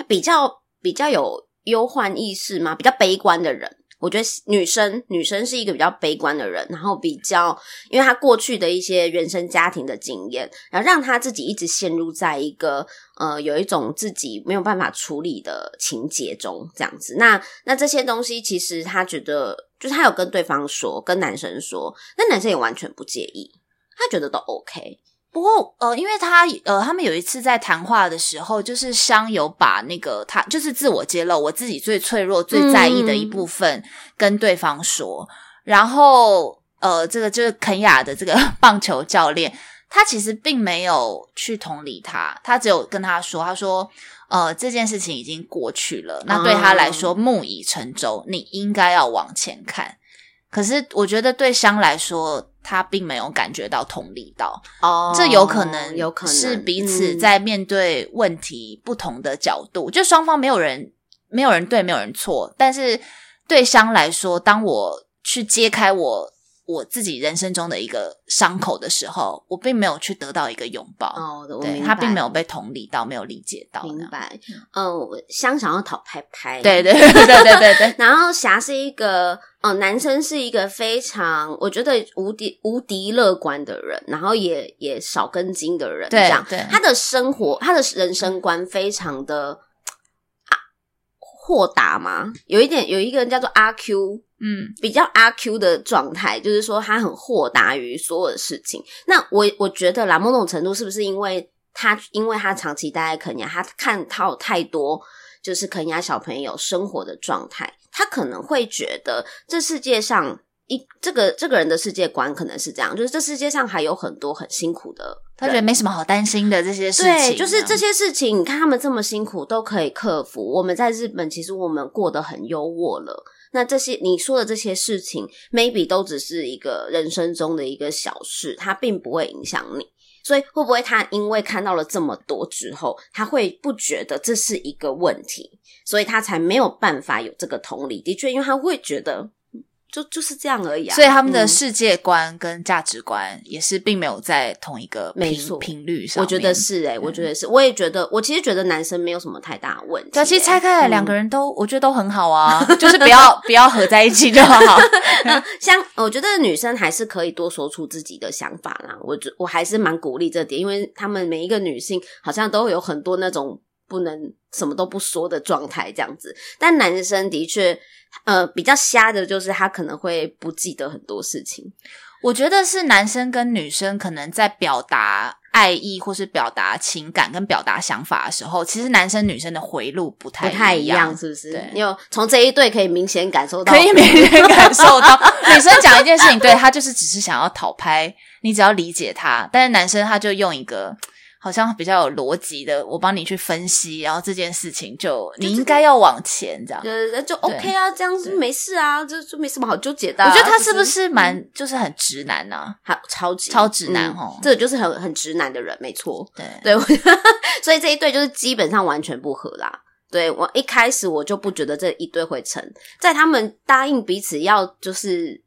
比较比较有忧患意识嘛，比较悲观的人。我觉得女生女生是一个比较悲观的人，然后比较，因为她过去的一些原生家庭的经验，然后让她自己一直陷入在一个呃有一种自己没有办法处理的情节中，这样子。那那这些东西其实她觉得，就是她有跟对方说，跟男生说，那男生也完全不介意，他觉得都 OK。不过，呃，因为他，呃，他们有一次在谈话的时候，就是香有把那个他就是自我揭露，我自己最脆弱、最在意的一部分跟对方说，然后，呃，这个就是肯雅的这个棒球教练，他其实并没有去同理他，他只有跟他说，他说，呃，这件事情已经过去了，那对他来说，木已成舟，你应该要往前看。可是，我觉得对香来说，他并没有感觉到同理到哦，这有可能，有可能是彼此在面对问题不同的角度，嗯、就双方没有人，没有人对，没有人错。但是对香来说，当我去揭开我。我自己人生中的一个伤口的时候，我并没有去得到一个拥抱。哦，我对他并没有被同理到，没有理解到。明白。嗯，香想要讨拍拍。[laughs] 对对对对对对对。然后霞是一个，嗯，男生是一个非常我觉得无敌无敌乐观的人，然后也也少根筋的人。对，这样。对。他的生活，他的人生观非常的啊豁达嘛，有一点有一个人叫做阿 Q。嗯，比较阿 Q 的状态，就是说他很豁达于所有的事情。那我我觉得啦，某种程度是不是因为他，因为他长期待在肯亚，他看到太多就是肯亚小朋友生活的状态，他可能会觉得这世界上一这个这个人的世界观可能是这样，就是这世界上还有很多很辛苦的，他觉得没什么好担心的这些事情。对，就是这些事情，你看他们这么辛苦都可以克服。我们在日本，其实我们过得很优渥了。那这些你说的这些事情，maybe 都只是一个人生中的一个小事，它并不会影响你。所以会不会他因为看到了这么多之后，他会不觉得这是一个问题，所以他才没有办法有这个同理？的确，因为他会觉得。就就是这样而已啊，所以他们的世界观跟价值观也是并没有在同一个频错频率上。我觉得是诶、欸、我觉得是，我也觉得，我其实觉得男生没有什么太大的问题、欸。对，其实拆开来两个人都，嗯、我觉得都很好啊，[laughs] 就是不要不要合在一起就好。[laughs] [laughs] 像我觉得女生还是可以多说出自己的想法啦，我觉我还是蛮鼓励这点，因为他们每一个女性好像都有很多那种不能什么都不说的状态这样子，但男生的确。呃，比较瞎的就是他可能会不记得很多事情。我觉得是男生跟女生可能在表达爱意或是表达情感跟表达想法的时候，其实男生女生的回路不太不太一样，是不是？对，你有从这一对可以明显感受到，可以明显感受到，[laughs] 女生讲一件事情，对，他就是只是想要讨拍，你只要理解他，但是男生他就用一个。好像比较有逻辑的，我帮你去分析，然后这件事情就你应该要往前这样，对，就 OK 啊，这样子没事啊，就就没什么好纠结的。我觉得他是不是蛮就是很直男呢？好，超级超直男哦，这个就是很很直男的人，没错。对对，[laughs] 所以这一对就是基本上完全不合啦。对，我一开始我就不觉得这一对会成，在他们答应彼此要就是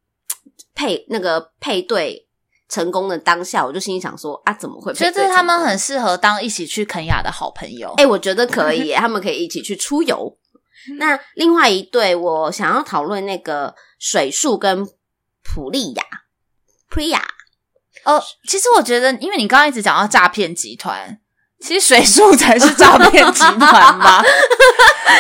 配那个配对。成功的当下，我就心里想说啊，怎么会？觉得他们很适合当一起去肯雅的好朋友。哎、欸，我觉得可以耶，他们可以一起去出游。那另外一对，我想要讨论那个水树跟普利亚，Priya。哦，其实我觉得，因为你刚刚一直讲到诈骗集团，其实水树才是诈骗集团吧？[laughs]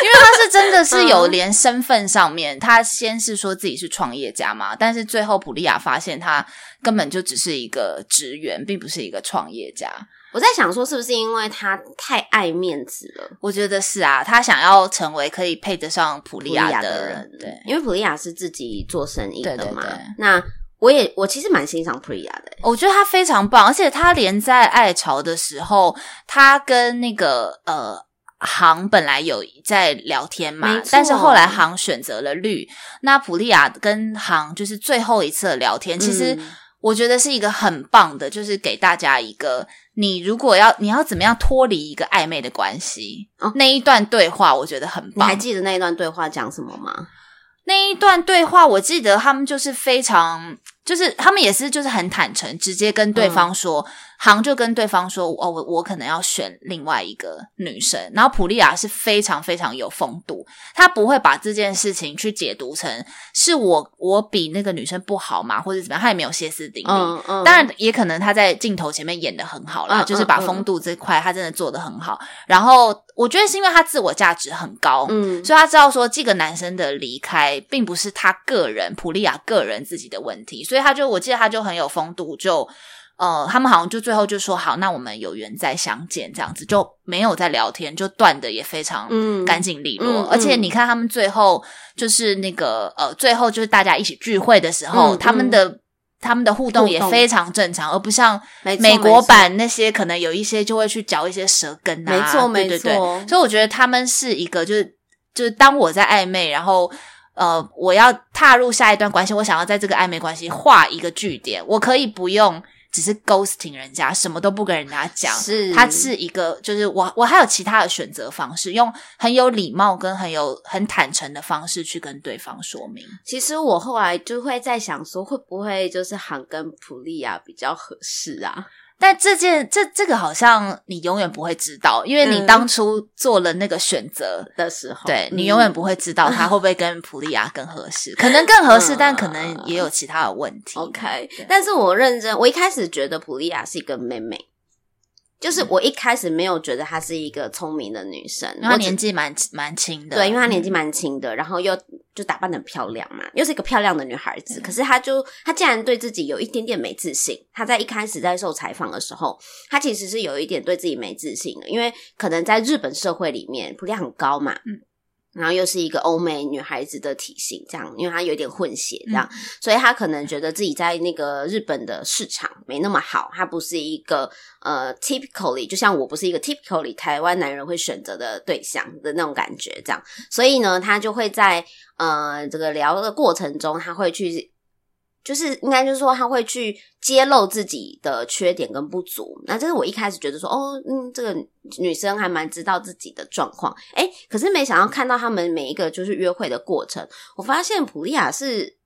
因为他是真的是有连身份上面，嗯、他先是说自己是创业家嘛，但是最后普利亚发现他根本就只是一个职员，并不是一个创业家。我在想说，是不是因为他太爱面子了？我觉得是啊，他想要成为可以配得上普利亚的人，对，因为普利亚是自己做生意的嘛。对对对，那我也我其实蛮欣赏普利亚的，我觉得他非常棒，而且他连在爱巢的时候，他跟那个呃航本来有在聊天嘛，但是后来航选择了绿，那普利亚跟航就是最后一次的聊天，其实。嗯我觉得是一个很棒的，就是给大家一个，你如果要你要怎么样脱离一个暧昧的关系，哦，那一段对话我觉得很棒。你还记得那一段对话讲什么吗？那一段对话我记得他们就是非常。就是他们也是，就是很坦诚，直接跟对方说，航、嗯、就跟对方说，哦，我我可能要选另外一个女生。然后普利亚是非常非常有风度，她不会把这件事情去解读成是我我比那个女生不好嘛，或者怎么样，她也没有歇斯底里。嗯嗯。当然，也可能她在镜头前面演的很好啦，嗯、就是把风度这块她真的做得很好。嗯、然后我觉得是因为她自我价值很高，嗯，所以她知道说这个男生的离开并不是她个人普利亚个人自己的问题，所以。所以他就，我记得她就很有风度，就呃，他们好像就最后就说好，那我们有缘再相见，这样子就没有再聊天，就断的也非常干净利落。嗯、而且你看他们最后就是那个呃，最后就是大家一起聚会的时候，嗯、他们的他们的互动也非常正常，而不像美国版那些可能有一些就会去嚼一些舌根啊。没错，没错。对对对，所以我觉得他们是一个，就是就是当我在暧昧，然后。呃，我要踏入下一段关系，我想要在这个暧昧关系画一个句点，我可以不用只是 ghosting 人家，什么都不跟人家讲，是，他是一个，就是我我还有其他的选择方式，用很有礼貌跟很有很坦诚的方式去跟对方说明。其实我后来就会在想说，会不会就是喊跟普利亚比较合适啊？但这件这这个好像你永远不会知道，因为你当初做了那个选择的时候，对，你永远不会知道他会不会跟普利亚更合适，可能更合适，但可能也有其他的问题。OK，但是我认真，我一开始觉得普利亚是一个妹妹。就是我一开始没有觉得她是一个聪明的女生，因为她年纪蛮蛮轻的。对，因为她年纪蛮轻的，然后又就打扮的很漂亮嘛，又是一个漂亮的女孩子。可是她就她竟然对自己有一点点没自信。她在一开始在受采访的时候，她其实是有一点对自己没自信的，因为可能在日本社会里面，普利很高嘛。嗯。然后又是一个欧美女孩子的体型，这样，因为她有点混血，这样，嗯、所以她可能觉得自己在那个日本的市场没那么好，她不是一个呃 typically，就像我不是一个 typically 台湾男人会选择的对象的那种感觉，这样，所以呢，她就会在呃这个聊的过程中，她会去。就是应该就是说，他会去揭露自己的缺点跟不足。那这是我一开始觉得说，哦，嗯，这个女生还蛮知道自己的状况。诶，可是没想到看到他们每一个就是约会的过程，我发现普利亚是，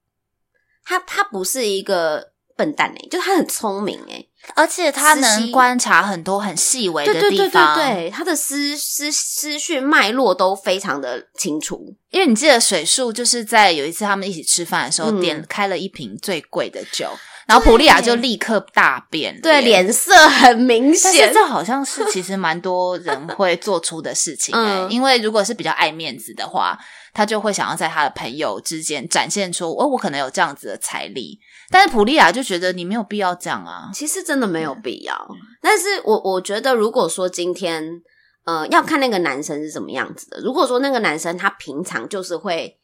她她不是一个笨蛋诶，就是她很聪明诶。而且他能观察很多很细微的地方，对对对对对，他的思思思绪脉络都非常的清楚。因为你记得水树就是在有一次他们一起吃饭的时候，嗯、点开了一瓶最贵的酒，然后普利亚就立刻大变，对，脸色很明显。但是这好像是其实蛮多人会做出的事情、[laughs] 欸，嗯、因为如果是比较爱面子的话，他就会想要在他的朋友之间展现出，哦，我可能有这样子的财力。但是普利亚就觉得你没有必要这样啊，其实真的没有必要。嗯、但是我我觉得，如果说今天，呃，要看那个男生是什么样子的。如果说那个男生他平常就是会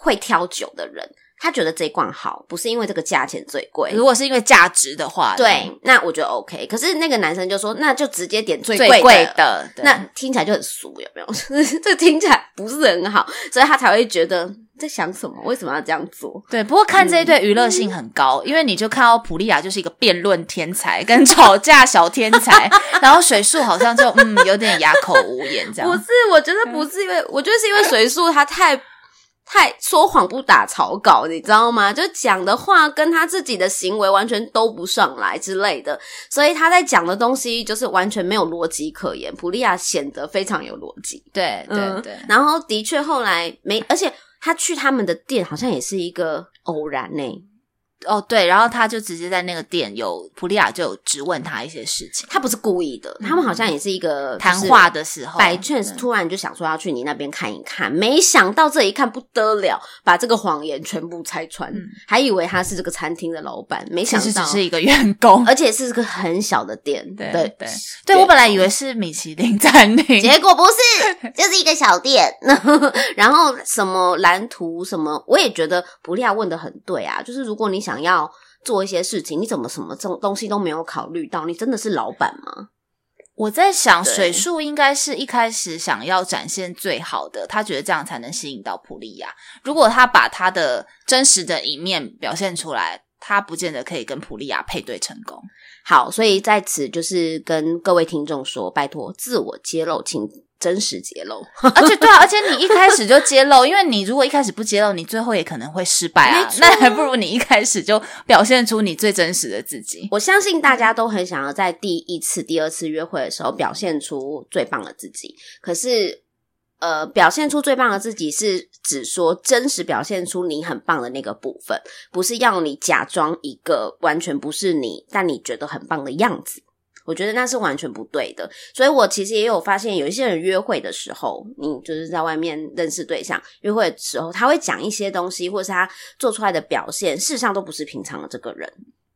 会挑酒的人。他觉得这一罐好，不是因为这个价钱最贵。如果是因为价值的话，对，那我觉得 OK。可是那个男生就说，那就直接点最贵的。贵的，那听起来就很俗，有没有？[laughs] 这听起来不是很好，所以他才会觉得在想什么？为什么要这样做？对，不过看这一对娱乐性很高，嗯、因为你就看到普利亚就是一个辩论天才跟吵架小天才，然后水树好像就嗯有点哑口无言这样。不是，我觉得不是因为，我觉得是因为水树他太。太说谎不打草稿，你知道吗？就讲的话跟他自己的行为完全都不上来之类的，所以他在讲的东西就是完全没有逻辑可言。普利亚显得非常有逻辑，对对对、嗯。然后的确后来没，而且他去他们的店好像也是一个偶然呢、欸。哦，对，然后他就直接在那个店有普利亚就有质问他一些事情，他不是故意的，他们好像也是一个谈话的时候，by chance 突然就想说要去你那边看一看，没想到这一看不得了，把这个谎言全部拆穿，嗯、还以为他是这个餐厅的老板，没想到只是一个员工，而且是个很小的店，对对对，对我本来以为是米其林餐厅，结果不是，就是一个小店，[laughs] 然后什么蓝图什么，我也觉得普利亚问的很对啊，就是如果你想。想要做一些事情，你怎么什么这种东西都没有考虑到？你真的是老板吗？我在想，水树应该是一开始想要展现最好的，他觉得这样才能吸引到普利亚。如果他把他的真实的一面表现出来，他不见得可以跟普利亚配对成功。好，所以在此就是跟各位听众说，拜托自我揭露，请。真实揭露，[laughs] 而且对啊，而且你一开始就揭露，因为你如果一开始不揭露，你最后也可能会失败啊。那还不如你一开始就表现出你最真实的自己。我相信大家都很想要在第一次、第二次约会的时候表现出最棒的自己。可是，呃，表现出最棒的自己是指说真实表现出你很棒的那个部分，不是要你假装一个完全不是你，但你觉得很棒的样子。我觉得那是完全不对的，所以我其实也有发现，有一些人约会的时候，你就是在外面认识对象，约会的时候，他会讲一些东西，或是他做出来的表现，事实上都不是平常的这个人。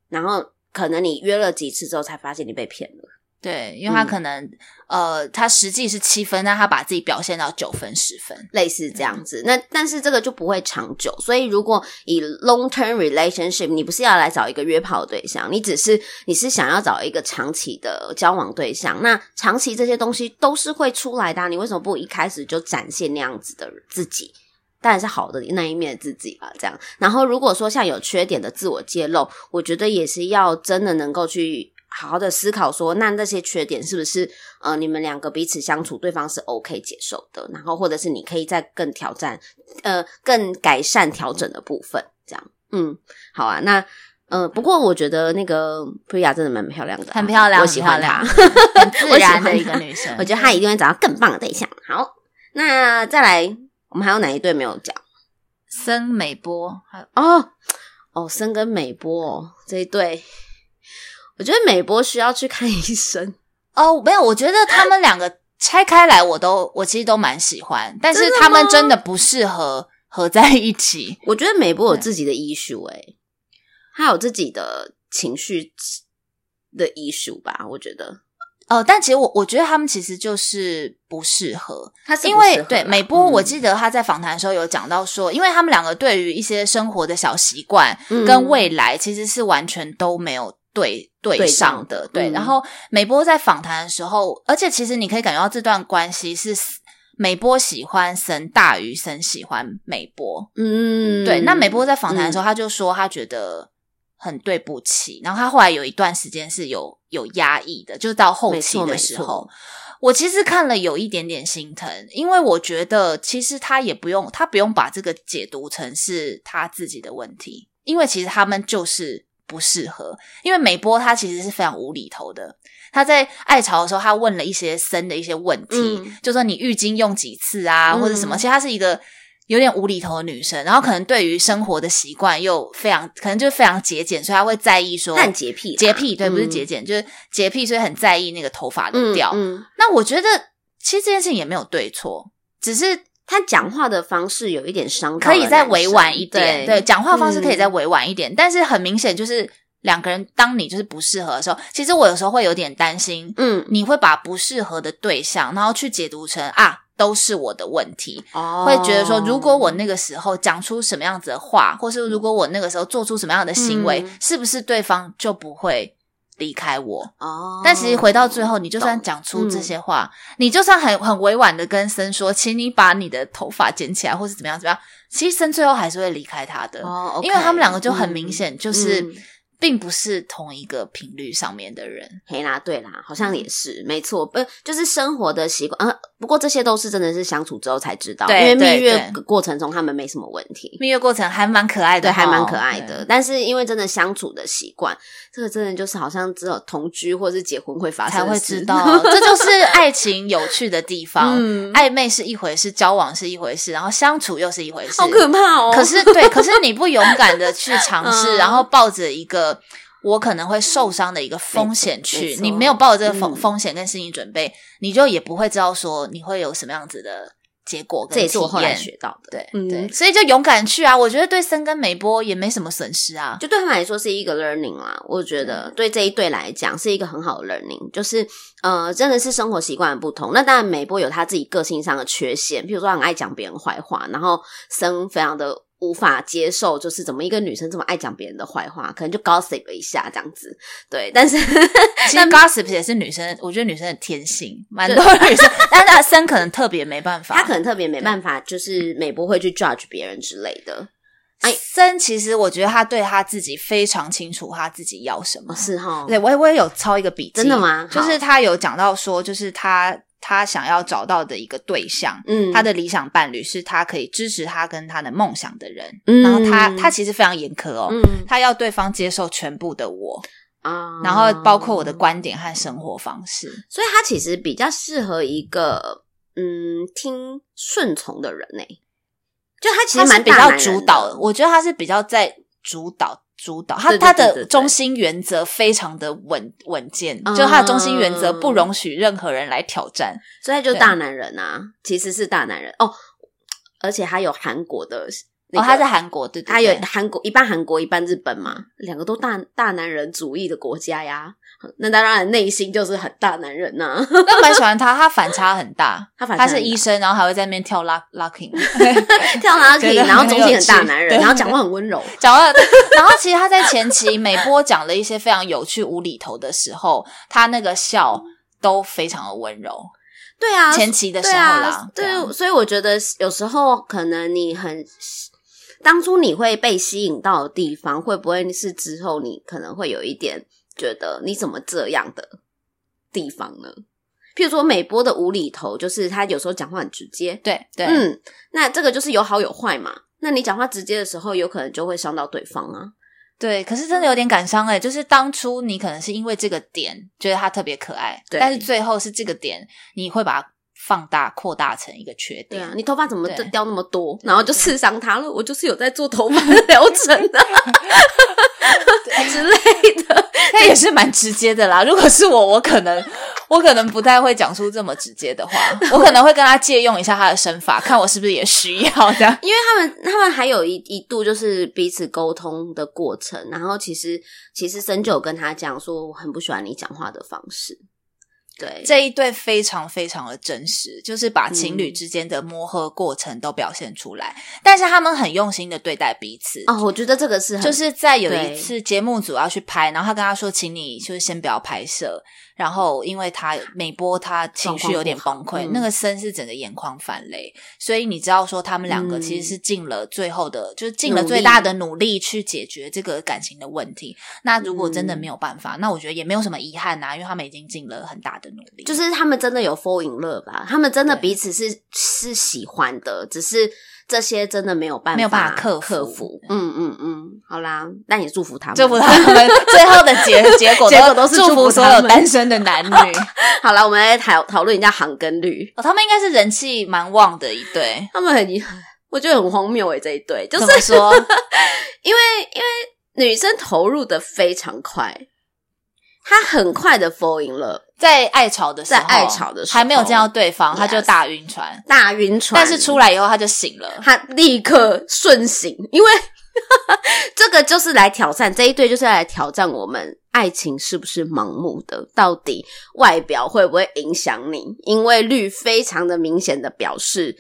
然后可能你约了几次之后，才发现你被骗了。对，因为他可能、嗯、呃，他实际是七分，但他把自己表现到九分、十分，类似这样子。那但是这个就不会长久。所以如果以 long term relationship，你不是要来找一个约炮对象，你只是你是想要找一个长期的交往对象。那长期这些东西都是会出来的啊，你为什么不一开始就展现那样子的自己？当然是好的那一面的自己吧。这样。然后如果说像有缺点的自我揭露，我觉得也是要真的能够去。好好的思考说，那那些缺点是不是呃，你们两个彼此相处，对方是 OK 接受的？然后或者是你可以再更挑战，呃，更改善调整的部分，这样。嗯，好啊。那呃，不过我觉得那个普利亚真的蛮漂亮的，很漂亮，我喜欢她，[laughs] 很自然的一个女生。[laughs] 我觉得她一定会找到更棒的对象。好，那再来，我们还有哪一对没有讲？森美波，还有哦哦，森跟美波哦，这一对。我觉得美波需要去看 [laughs] 医生哦，没有，我觉得他们两个拆开来，我都我其实都蛮喜欢，但是他们真的不适合合在一起。我觉得美波有自己的 issue，诶，他有自己的情绪的 issue 吧？我觉得，呃，但其实我我觉得他们其实就是不适合，他是因为对美波，我记得他在访谈的时候有讲到说，嗯，因为他们两个对于一些生活的小习惯跟未来其实是完全都没有。对对上的对，对，然后美波在访谈的时候，而且其实你可以感觉到这段关系是美波喜欢森大于森喜欢美波，嗯，对。那美波在访谈的时候，他就说他觉得很对不起，然后他后来有一段时间是有有压抑的，就是到后期的时候，我其实看了有一点点心疼，因为我觉得其实他也不用，他不用把这个解读成是他自己的问题，因为其实他们就是。不适合，因为美波他其实是非常无厘头的。他在爱巢的时候，他问了一些生的一些问题，嗯、就说你浴巾用几次啊，嗯、或者什么。其实她是一个有点无厘头的女生，然后可能对于生活的习惯又非常，可能就是非常节俭，所以她会在意说，很洁癖，洁癖对，不是节俭，嗯、就是洁癖，所以很在意那个头发的调。嗯嗯、那我觉得其实这件事情也没有对错，只是。他讲话的方式有一点伤，可以再委婉一点。对，讲话方式可以再委婉一点，嗯、但是很明显就是两个人，当你就是不适合的时候，其实我有时候会有点担心，嗯，你会把不适合的对象，然后去解读成啊，都是我的问题，哦，会觉得说，如果我那个时候讲出什么样子的话，或是如果我那个时候做出什么样的行为，嗯、是不是对方就不会？离开我。哦，但其实回到最后，你就算讲出这些话，嗯、你就算很很委婉的跟森说，请你把你的头发剪起来，或是怎么样怎么样，其实森最后还是会离开他的哦，okay, 因为他们两个就很明显就是并不是同一个频率上面的人。嘿啦，对啦，好像也是、嗯、没错，不就是生活的习惯。呃，不过这些都是真的是相处之后才知道，对因为蜜月过程中他们没什么问题，蜜月过程还蛮可爱的，对，还蛮可爱的。但是因为真的相处的习惯，这个真的就是好像只有同居或是结婚会发生才会知道，这就是爱情有趣的地方。嗯、暧昧是一回事，交往是一回事，然后相处又是一回事，好可怕哦。可是对，可是你不勇敢的去尝试，[laughs] 嗯、然后抱着一个。我可能会受伤的一个风险去，你没有抱着这个风风险跟心理准备，嗯、你就也不会知道说你会有什么样子的结果。这也是我后来学到的，对、嗯、对，所以就勇敢去啊！我觉得对森跟美波也没什么损失啊，就对他们来说是一个 learning 啦。我觉得对这一对来讲是一个很好的 learning，就是呃，真的是生活习惯的不同。那当然，美波有他自己个性上的缺陷，比如说很爱讲别人坏话，然后森非常的。无法接受，就是怎么一个女生这么爱讲别人的坏话，可能就 gossip 一下这样子。对，但是其实 [laughs] gossip 也是女生，我觉得女生的天性，蛮多女生，但是森可能特别没办法，他可能特别没办法，就是美波会去 judge 别人之类的。哎，森其实我觉得他对他自己非常清楚，他自己要什么，哦、是哈。对，我也我也有抄一个笔记，真的吗？就是他有讲到说，就是他。他想要找到的一个对象，嗯，他的理想伴侣是他可以支持他跟他的梦想的人，嗯，然后他他其实非常严苛哦，嗯，他要对方接受全部的我啊，然后包括我的观点和生活方式，所以他其实比较适合一个嗯听顺从的人呢，就他其实蛮比较主导的，我觉得他是比较在主导。主导他，他的中心原则非常的稳稳健，就他的中心原则不容许任何人来挑战，嗯、所以他就大男人啊，其实是大男人。哦，而且还有韩国的。哦，他在韩国，对，对，对，他有韩国一半韩国一半日本嘛，两个都大大男人主义的国家呀。那当然内心就是很大男人呐、啊。我蛮喜欢他，他反差很大。[laughs] 他反差，他是医生，然后还会在那边跳拉 locking，[laughs] [laughs] 跳 locking，然后中心很大男人，然后讲话很温柔，讲话。然后其实他在前期每波讲了一些非常有趣无厘头的时候，他那个笑都非常的温柔。对啊，前期的时候啦，啊、对，对，所以我觉得有时候可能你很。当初你会被吸引到的地方，会不会是之后你可能会有一点觉得你怎么这样的地方呢？譬如说美波的无厘头，就是他有时候讲话很直接，对对，嗯，那这个就是有好有坏嘛。那你讲话直接的时候，有可能就会伤到对方啊。对，可是真的有点感伤哎，就是当初你可能是因为这个点觉得他特别可爱，对，但是最后是这个点你会把它。放大、扩大成一个缺点。对啊，你头发怎么掉那么多？然后就刺伤他了。我就是有在做头发的 [laughs] 疗程的之类的。那也是蛮直接的啦。如果是我，我可能我可能不太会讲出这么直接的话。[laughs] 我可能会跟他借用一下他的身法，看我是不是也需要这样。[laughs] 因为他们他们还有一一度就是彼此沟通的过程。然后其实其实森九跟他讲说，我很不喜欢你讲话的方式。对，这一对非常非常的真实，就是把情侣之间的磨合过程都表现出来。嗯、但是他们很用心的对待彼此。哦，我觉得这个是很，就是在有一次节目组要去拍，然后他跟他说：“请你就是先不要拍摄。”然后，因为他美波他情绪有点崩溃，嗯、那个森是整个眼眶泛泪，所以你知道说他们两个其实是尽了最后的，嗯、就是尽了最大的努力去解决这个感情的问题。那如果真的没有办法，嗯、那我觉得也没有什么遗憾呐、啊，因为他们已经尽了很大的努力。就是他们真的有 fall in love 吧？他们真的彼此是是喜欢的，只是。这些真的没有办法，没有办法克服。克服。嗯嗯嗯，好啦，那也祝福他们，祝福他们最后的结 [laughs] 结果，结果都是祝福所有单身的男女。[laughs] 好了，我们来讨讨论一下航跟绿。哦，他们应该是人气蛮旺的一对。他们很，我觉得很荒谬诶，这一对就是说，[laughs] 因为因为女生投入的非常快，她很快的 fall in love。在爱巢的时候，在爱巢的时候还没有见到对方，他就大晕船，大晕船。但是出来以后他就醒了，他立刻瞬醒，因为 [laughs] 这个就是来挑战这一对，就是来挑战我们爱情是不是盲目的，到底外表会不会影响你？因为绿非常的明显的表示。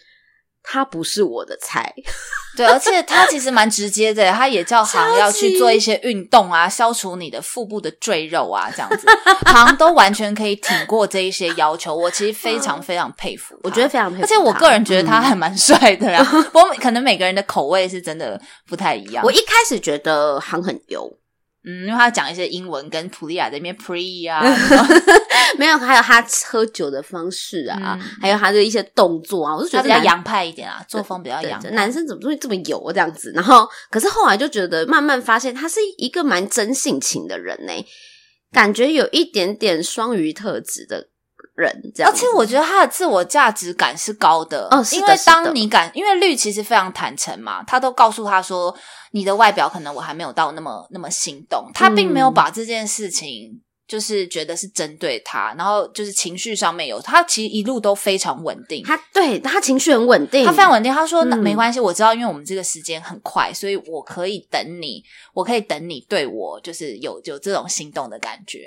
他不是我的菜，[laughs] 对，而且他其实蛮直接的，他也叫行要去做一些运动啊，消除你的腹部的赘肉啊，这样子，航都完全可以挺过这一些要求，我其实非常非常佩服，我觉得非常佩服，而且我个人觉得他还蛮帅的啦。不过可能每个人的口味是真的不太一样。我一开始觉得行很油，嗯，因为他讲一些英文，跟普利亚在那边 [laughs] pre 啊，[laughs] 没有，还有他喝酒的方式啊，嗯、还有他的一些动作啊，我就觉得比较洋派一点啊，作风比较洋派。男生怎么会这么油这样子？然后，可是后来就觉得慢慢发现他是一个蛮真性情的人呢，感觉有一点点双鱼特质的。人这样，而且我觉得他的自我价值感是高的，哦，是的，因为当你敢，因为绿其实非常坦诚嘛，他都告诉他说，你的外表可能我还没有到那么那么心动，他并没有把这件事情就是觉得是针对他，然后就是情绪上面有，他其实一路都非常稳定，他对他情绪很稳定，他非常稳定，他说那没关系，我知道，因为我们这个时间很快，所以我可以等你，我可以等你对我就是有有这种心动的感觉。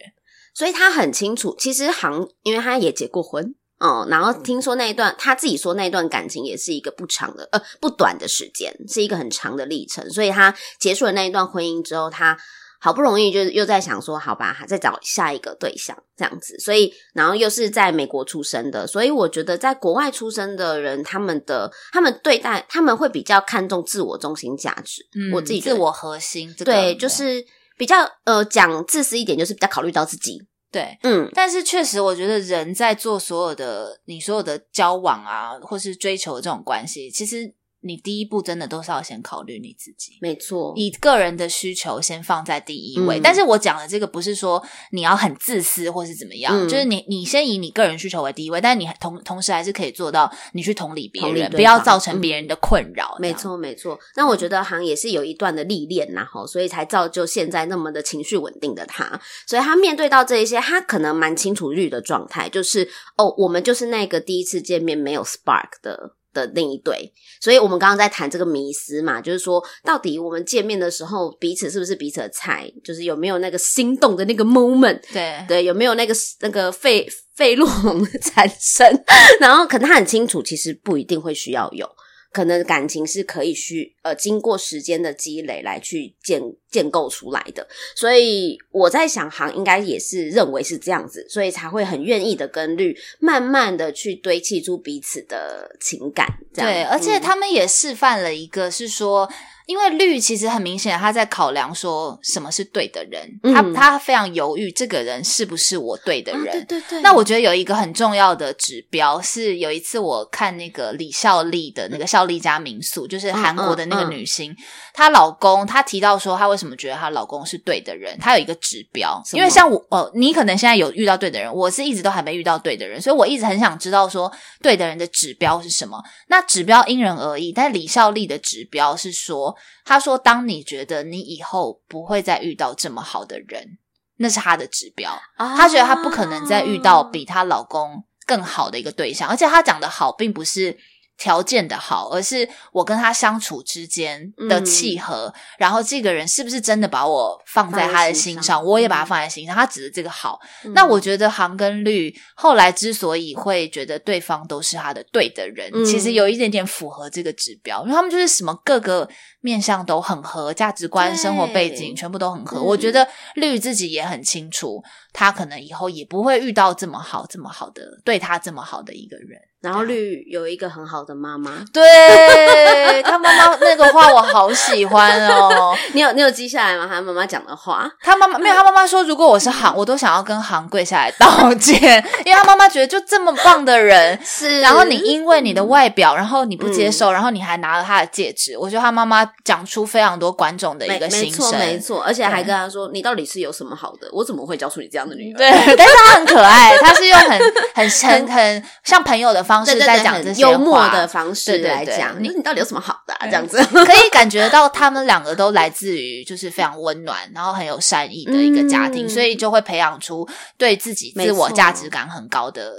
所以他很清楚，其实航，因为他也结过婚，哦，然后听说那一段，他自己说那一段感情也是一个不长的，呃，不短的时间，是一个很长的历程。所以他结束了那一段婚姻之后，他好不容易就又在想说，好吧，还再找下一个对象这样子。所以，然后又是在美国出生的，所以我觉得在国外出生的人，他们的他们对待他们会比较看重自我中心价值，嗯，我自己自我核心，这个，对，就是。比较呃讲自私一点，就是比较考虑到自己。对，嗯，但是确实，我觉得人在做所有的你所有的交往啊，或是追求的这种关系，其实。你第一步真的都是要先考虑你自己，没错，以个人的需求先放在第一位。嗯、但是我讲的这个不是说你要很自私或是怎么样，嗯、就是你你先以你个人需求为第一位，但是你同同时还是可以做到你去同理别人，不要造成别人的困扰。没错，没错。那我觉得好像也是有一段的历练然后所以才造就现在那么的情绪稳定的他。所以他面对到这一些，他可能蛮清楚绿的状态，就是哦，我们就是那个第一次见面没有 spark 的。的另一对，所以我们刚刚在谈这个迷思嘛，就是说，到底我们见面的时候，彼此是不是彼此的菜？就是有没有那个心动的那个 moment？对对，有没有那个那个费费洛蒙的产生？[laughs] 然后，可能他很清楚，其实不一定会需要有。可能感情是可以去呃经过时间的积累来去建建构出来的，所以我在想，行应该也是认为是这样子，所以才会很愿意的跟绿慢慢的去堆砌出彼此的情感。这样对，而且他们也示范了一个是说。因为绿其实很明显，他在考量说什么是对的人，嗯、他他非常犹豫，这个人是不是我对的人？啊、对对对。那我觉得有一个很重要的指标是，有一次我看那个李孝利的那个孝利家民宿，就是韩国的那个女星，她、嗯嗯嗯、老公，她提到说，她为什么觉得她老公是对的人？她有一个指标，因为像我，哦，你可能现在有遇到对的人，我是一直都还没遇到对的人，所以我一直很想知道说，对的人的指标是什么？那指标因人而异，但李孝利的指标是说。他说：“当你觉得你以后不会再遇到这么好的人，那是他的指标。他觉得他不可能再遇到比她老公更好的一个对象，而且他讲的好，并不是。”条件的好，而是我跟他相处之间的契合，嗯、然后这个人是不是真的把我放在他的心上，心上我也把他放在心上。嗯、他指的这个好，嗯、那我觉得航跟绿后来之所以会觉得对方都是他的对的人，嗯、其实有一点点符合这个指标，因为他们就是什么各个面相都很合，价值观、生活背景全部都很合。嗯、我觉得绿自己也很清楚，他可能以后也不会遇到这么好、这么好的对他这么好的一个人。然后绿有一个很好的妈妈，对他妈妈 [laughs] 那个话我好喜欢哦。[laughs] 你有你有记下来吗？他妈妈讲的话，他妈妈没有。他妈妈说，如果我是行，我都想要跟行跪下来道歉，因为他妈妈觉得就这么棒的人是。然后你因为你的外表，然后你不接受，然后你还拿了他的戒指，我觉得他妈妈讲出非常多观众的一个心声，没错，而且还跟他说，你到底是有什么好的？我怎么会教出你这样的女儿？对，[laughs] 但是他很可爱，他是用很很 [laughs] 很很像朋友的方式在讲这些幽默的方式来讲，你你到底有什么好的？这样子 [laughs] 可以感觉到他们两个都来自于就是非常温暖，然后很有善意的一个家庭，所以就会培养出对自己自我价值感很高的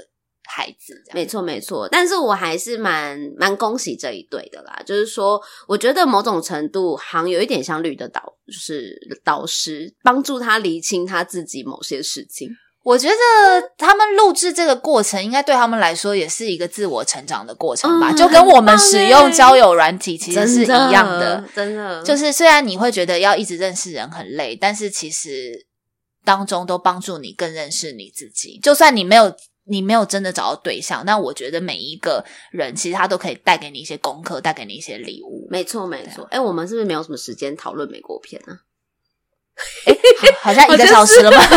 孩子。没错，没错。但是我还是蛮蛮恭喜这一对的啦，就是说，我觉得某种程度好像有一点像绿的导，就是导师帮助他厘清他自己某些事情。我觉得他们录制这个过程，应该对他们来说也是一个自我成长的过程吧，嗯、就跟我们使用交友软体其实是一样的。真的，真的就是虽然你会觉得要一直认识人很累，但是其实当中都帮助你更认识你自己。就算你没有你没有真的找到对象，那我觉得每一个人其实他都可以带给你一些功课，带给你一些礼物。没错，没错。哎、啊，我们是不是没有什么时间讨论美国片呢？哎，好像 [laughs] 一个小时了吧？[laughs]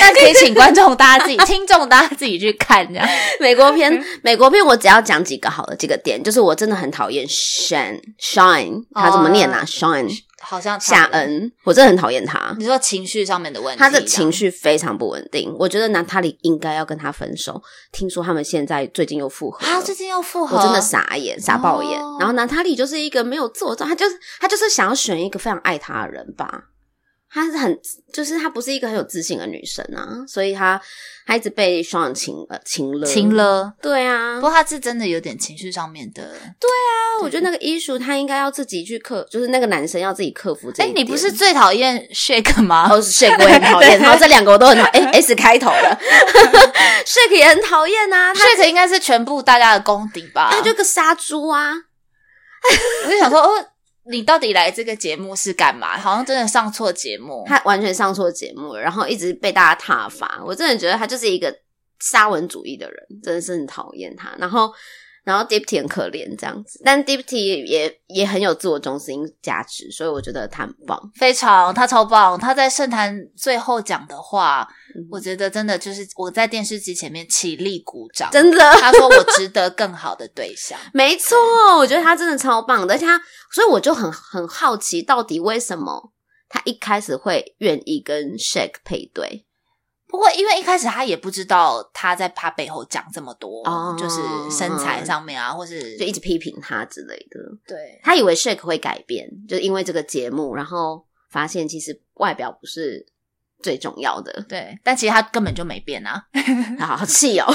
那可以请观众大家自己、[laughs] 听众大家自己去看这样。美国片，美国片，我只要讲几个好的几个点，就是我真的很讨厌 Shane Shine，他怎么念啊？Shine。好像夏恩，我真的很讨厌他。你说情绪上面的问题，他的情绪非常不稳定。我觉得娜塔莉应该要跟他分手。听说他们现在最近又复合啊，最近又复合，我真的傻眼，傻爆眼。哦、然后娜塔莉就是一个没有自我，他就是他就是想要选一个非常爱他的人吧。她是很，就是她不是一个很有自信的女生啊，所以她她一直被双人亲呃亲了亲了，对啊。不过她是真的有点情绪上面的，对啊。对我觉得那个 issue 她应该要自己去克，就是那个男生要自己克服这一点。哎，你不是最讨厌 Shake 吗？哦，Shake 我也很讨厌，然后这两个我都很讨厌，哎，S 开头的 [laughs] Shake 也很讨厌啊。Shake 应该是全部大家的公敌吧？他就个杀猪啊！我就想说，哦。你到底来这个节目是干嘛？好像真的上错节目，他完全上错节目，然后一直被大家挞伐。我真的觉得他就是一个沙文主义的人，真的是很讨厌他。然后。然后 Deepti 很可怜这样子，但 Deepti 也也很有自我中心价值，所以我觉得他很棒，非常他超棒。他在圣坛最后讲的话，嗯、我觉得真的就是我在电视机前面起立鼓掌，真的。他说我值得更好的对象，[laughs] 没错，我觉得他真的超棒的，而且他，所以我就很很好奇，到底为什么他一开始会愿意跟 Shake 配对。不过，因为一开始他也不知道他在他背后讲这么多，哦、就是身材上面啊，或是就一直批评他之类的。对，他以为 Shake 会改变，就是因为这个节目，然后发现其实外表不是最重要的。对，但其实他根本就没变啊，[laughs] 好气哦。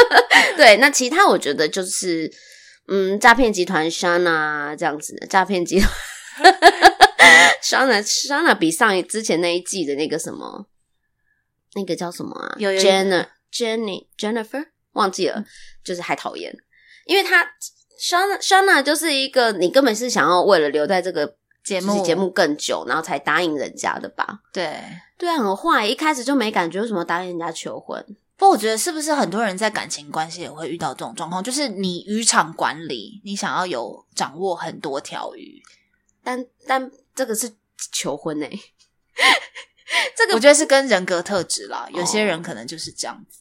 [laughs] 对，那其他我觉得就是，嗯，诈骗集团 Shana 这样子的诈骗集团，[laughs] Shana Shana 比上一之前那一季的那个什么。那个叫什么啊？有 Jenna Jenny Jennifer 忘记了，就是还讨厌，因为他 Shana Shana 就是一个你根本是想要为了留在这个节目节目更久，然后才答应人家的吧？对对啊，很坏，一开始就没感觉，为什么答应人家求婚？不过我觉得是不是很多人在感情关系也会遇到这种状况，就是你渔场管理，你想要有掌握很多条鱼，但但这个是求婚呢、欸。[laughs] 这个我觉得是跟人格特质啦，有些人可能就是这样子，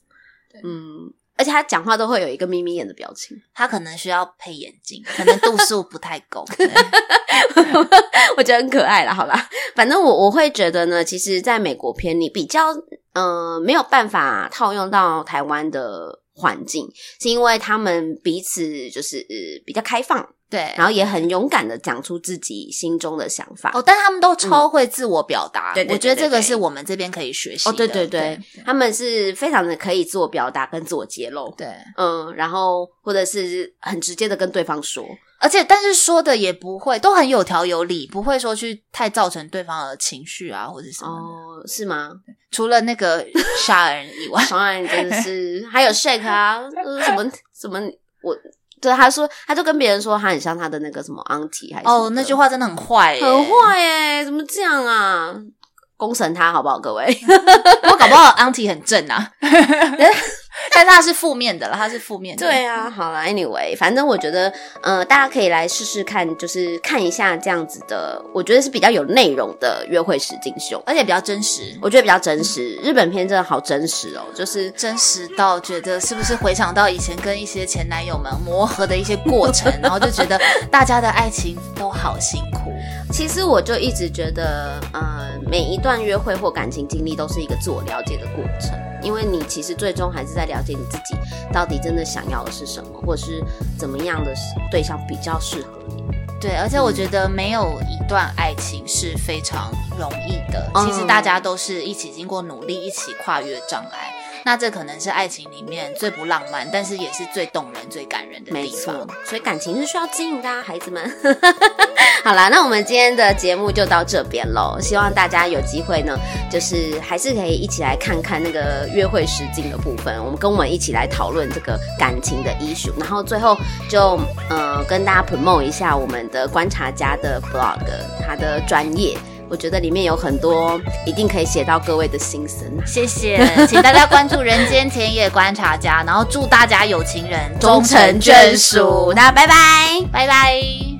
对。嗯，而且他讲话都会有一个眯眯眼的表情，他可能需要配眼镜，可能度数不太够，[laughs] 我觉得很可爱啦，好啦，反正我我会觉得呢，其实在美国片里比较，嗯、呃，没有办法套用到台湾的环境，是因为他们彼此就是、呃、比较开放。对，然后也很勇敢的讲出自己心中的想法。哦，但他们都超会自我表达。对，我觉得这个是我们这边可以学习的。哦，对对对，他们是非常的可以自我表达跟自我揭露。对，嗯，然后或者是很直接的跟对方说，而且但是说的也不会都很有条有理，不会说去太造成对方的情绪啊或者什么。哦，是吗？除了那个杀人以外，杀人真的是还有 Shake 啊，什么 [laughs] 什么我。对，他说，他就跟别人说，他很像他的那个什么 auntie 还是哦，那句话真的很坏，很坏耶，怎么这样啊？攻神他好不好，各位？[laughs] 我搞不好 auntie 很正啊。[laughs] 但是它是负面的了，它是负面的。对啊，好啦，anyway，反正我觉得，呃，大家可以来试试看，就是看一下这样子的，我觉得是比较有内容的约会实境秀，而且比较真实。我觉得比较真实，日本片真的好真实哦，就是真实到觉得是不是回想到以前跟一些前男友们磨合的一些过程，然后就觉得大家的爱情都好辛苦。[laughs] 其实我就一直觉得，呃，每一段约会或感情经历都是一个自我了解的过程。因为你其实最终还是在了解你自己，到底真的想要的是什么，或者是怎么样的对象比较适合你。对，而且我觉得没有一段爱情是非常容易的，其实大家都是一起经过努力，一起跨越障碍。那这可能是爱情里面最不浪漫，但是也是最动人、最感人的地方。所以感情是需要经营的啊，孩子们。[laughs] 好啦，那我们今天的节目就到这边喽。希望大家有机会呢，就是还是可以一起来看看那个约会实境的部分。我们跟我们一起来讨论这个感情的 issue，然后最后就呃跟大家 promote 一下我们的观察家的 blog，他的专业。我觉得里面有很多一定可以写到各位的心声。谢谢，请大家关注人间田野观察家，然后祝大家有情人终成眷属。那拜拜，拜拜。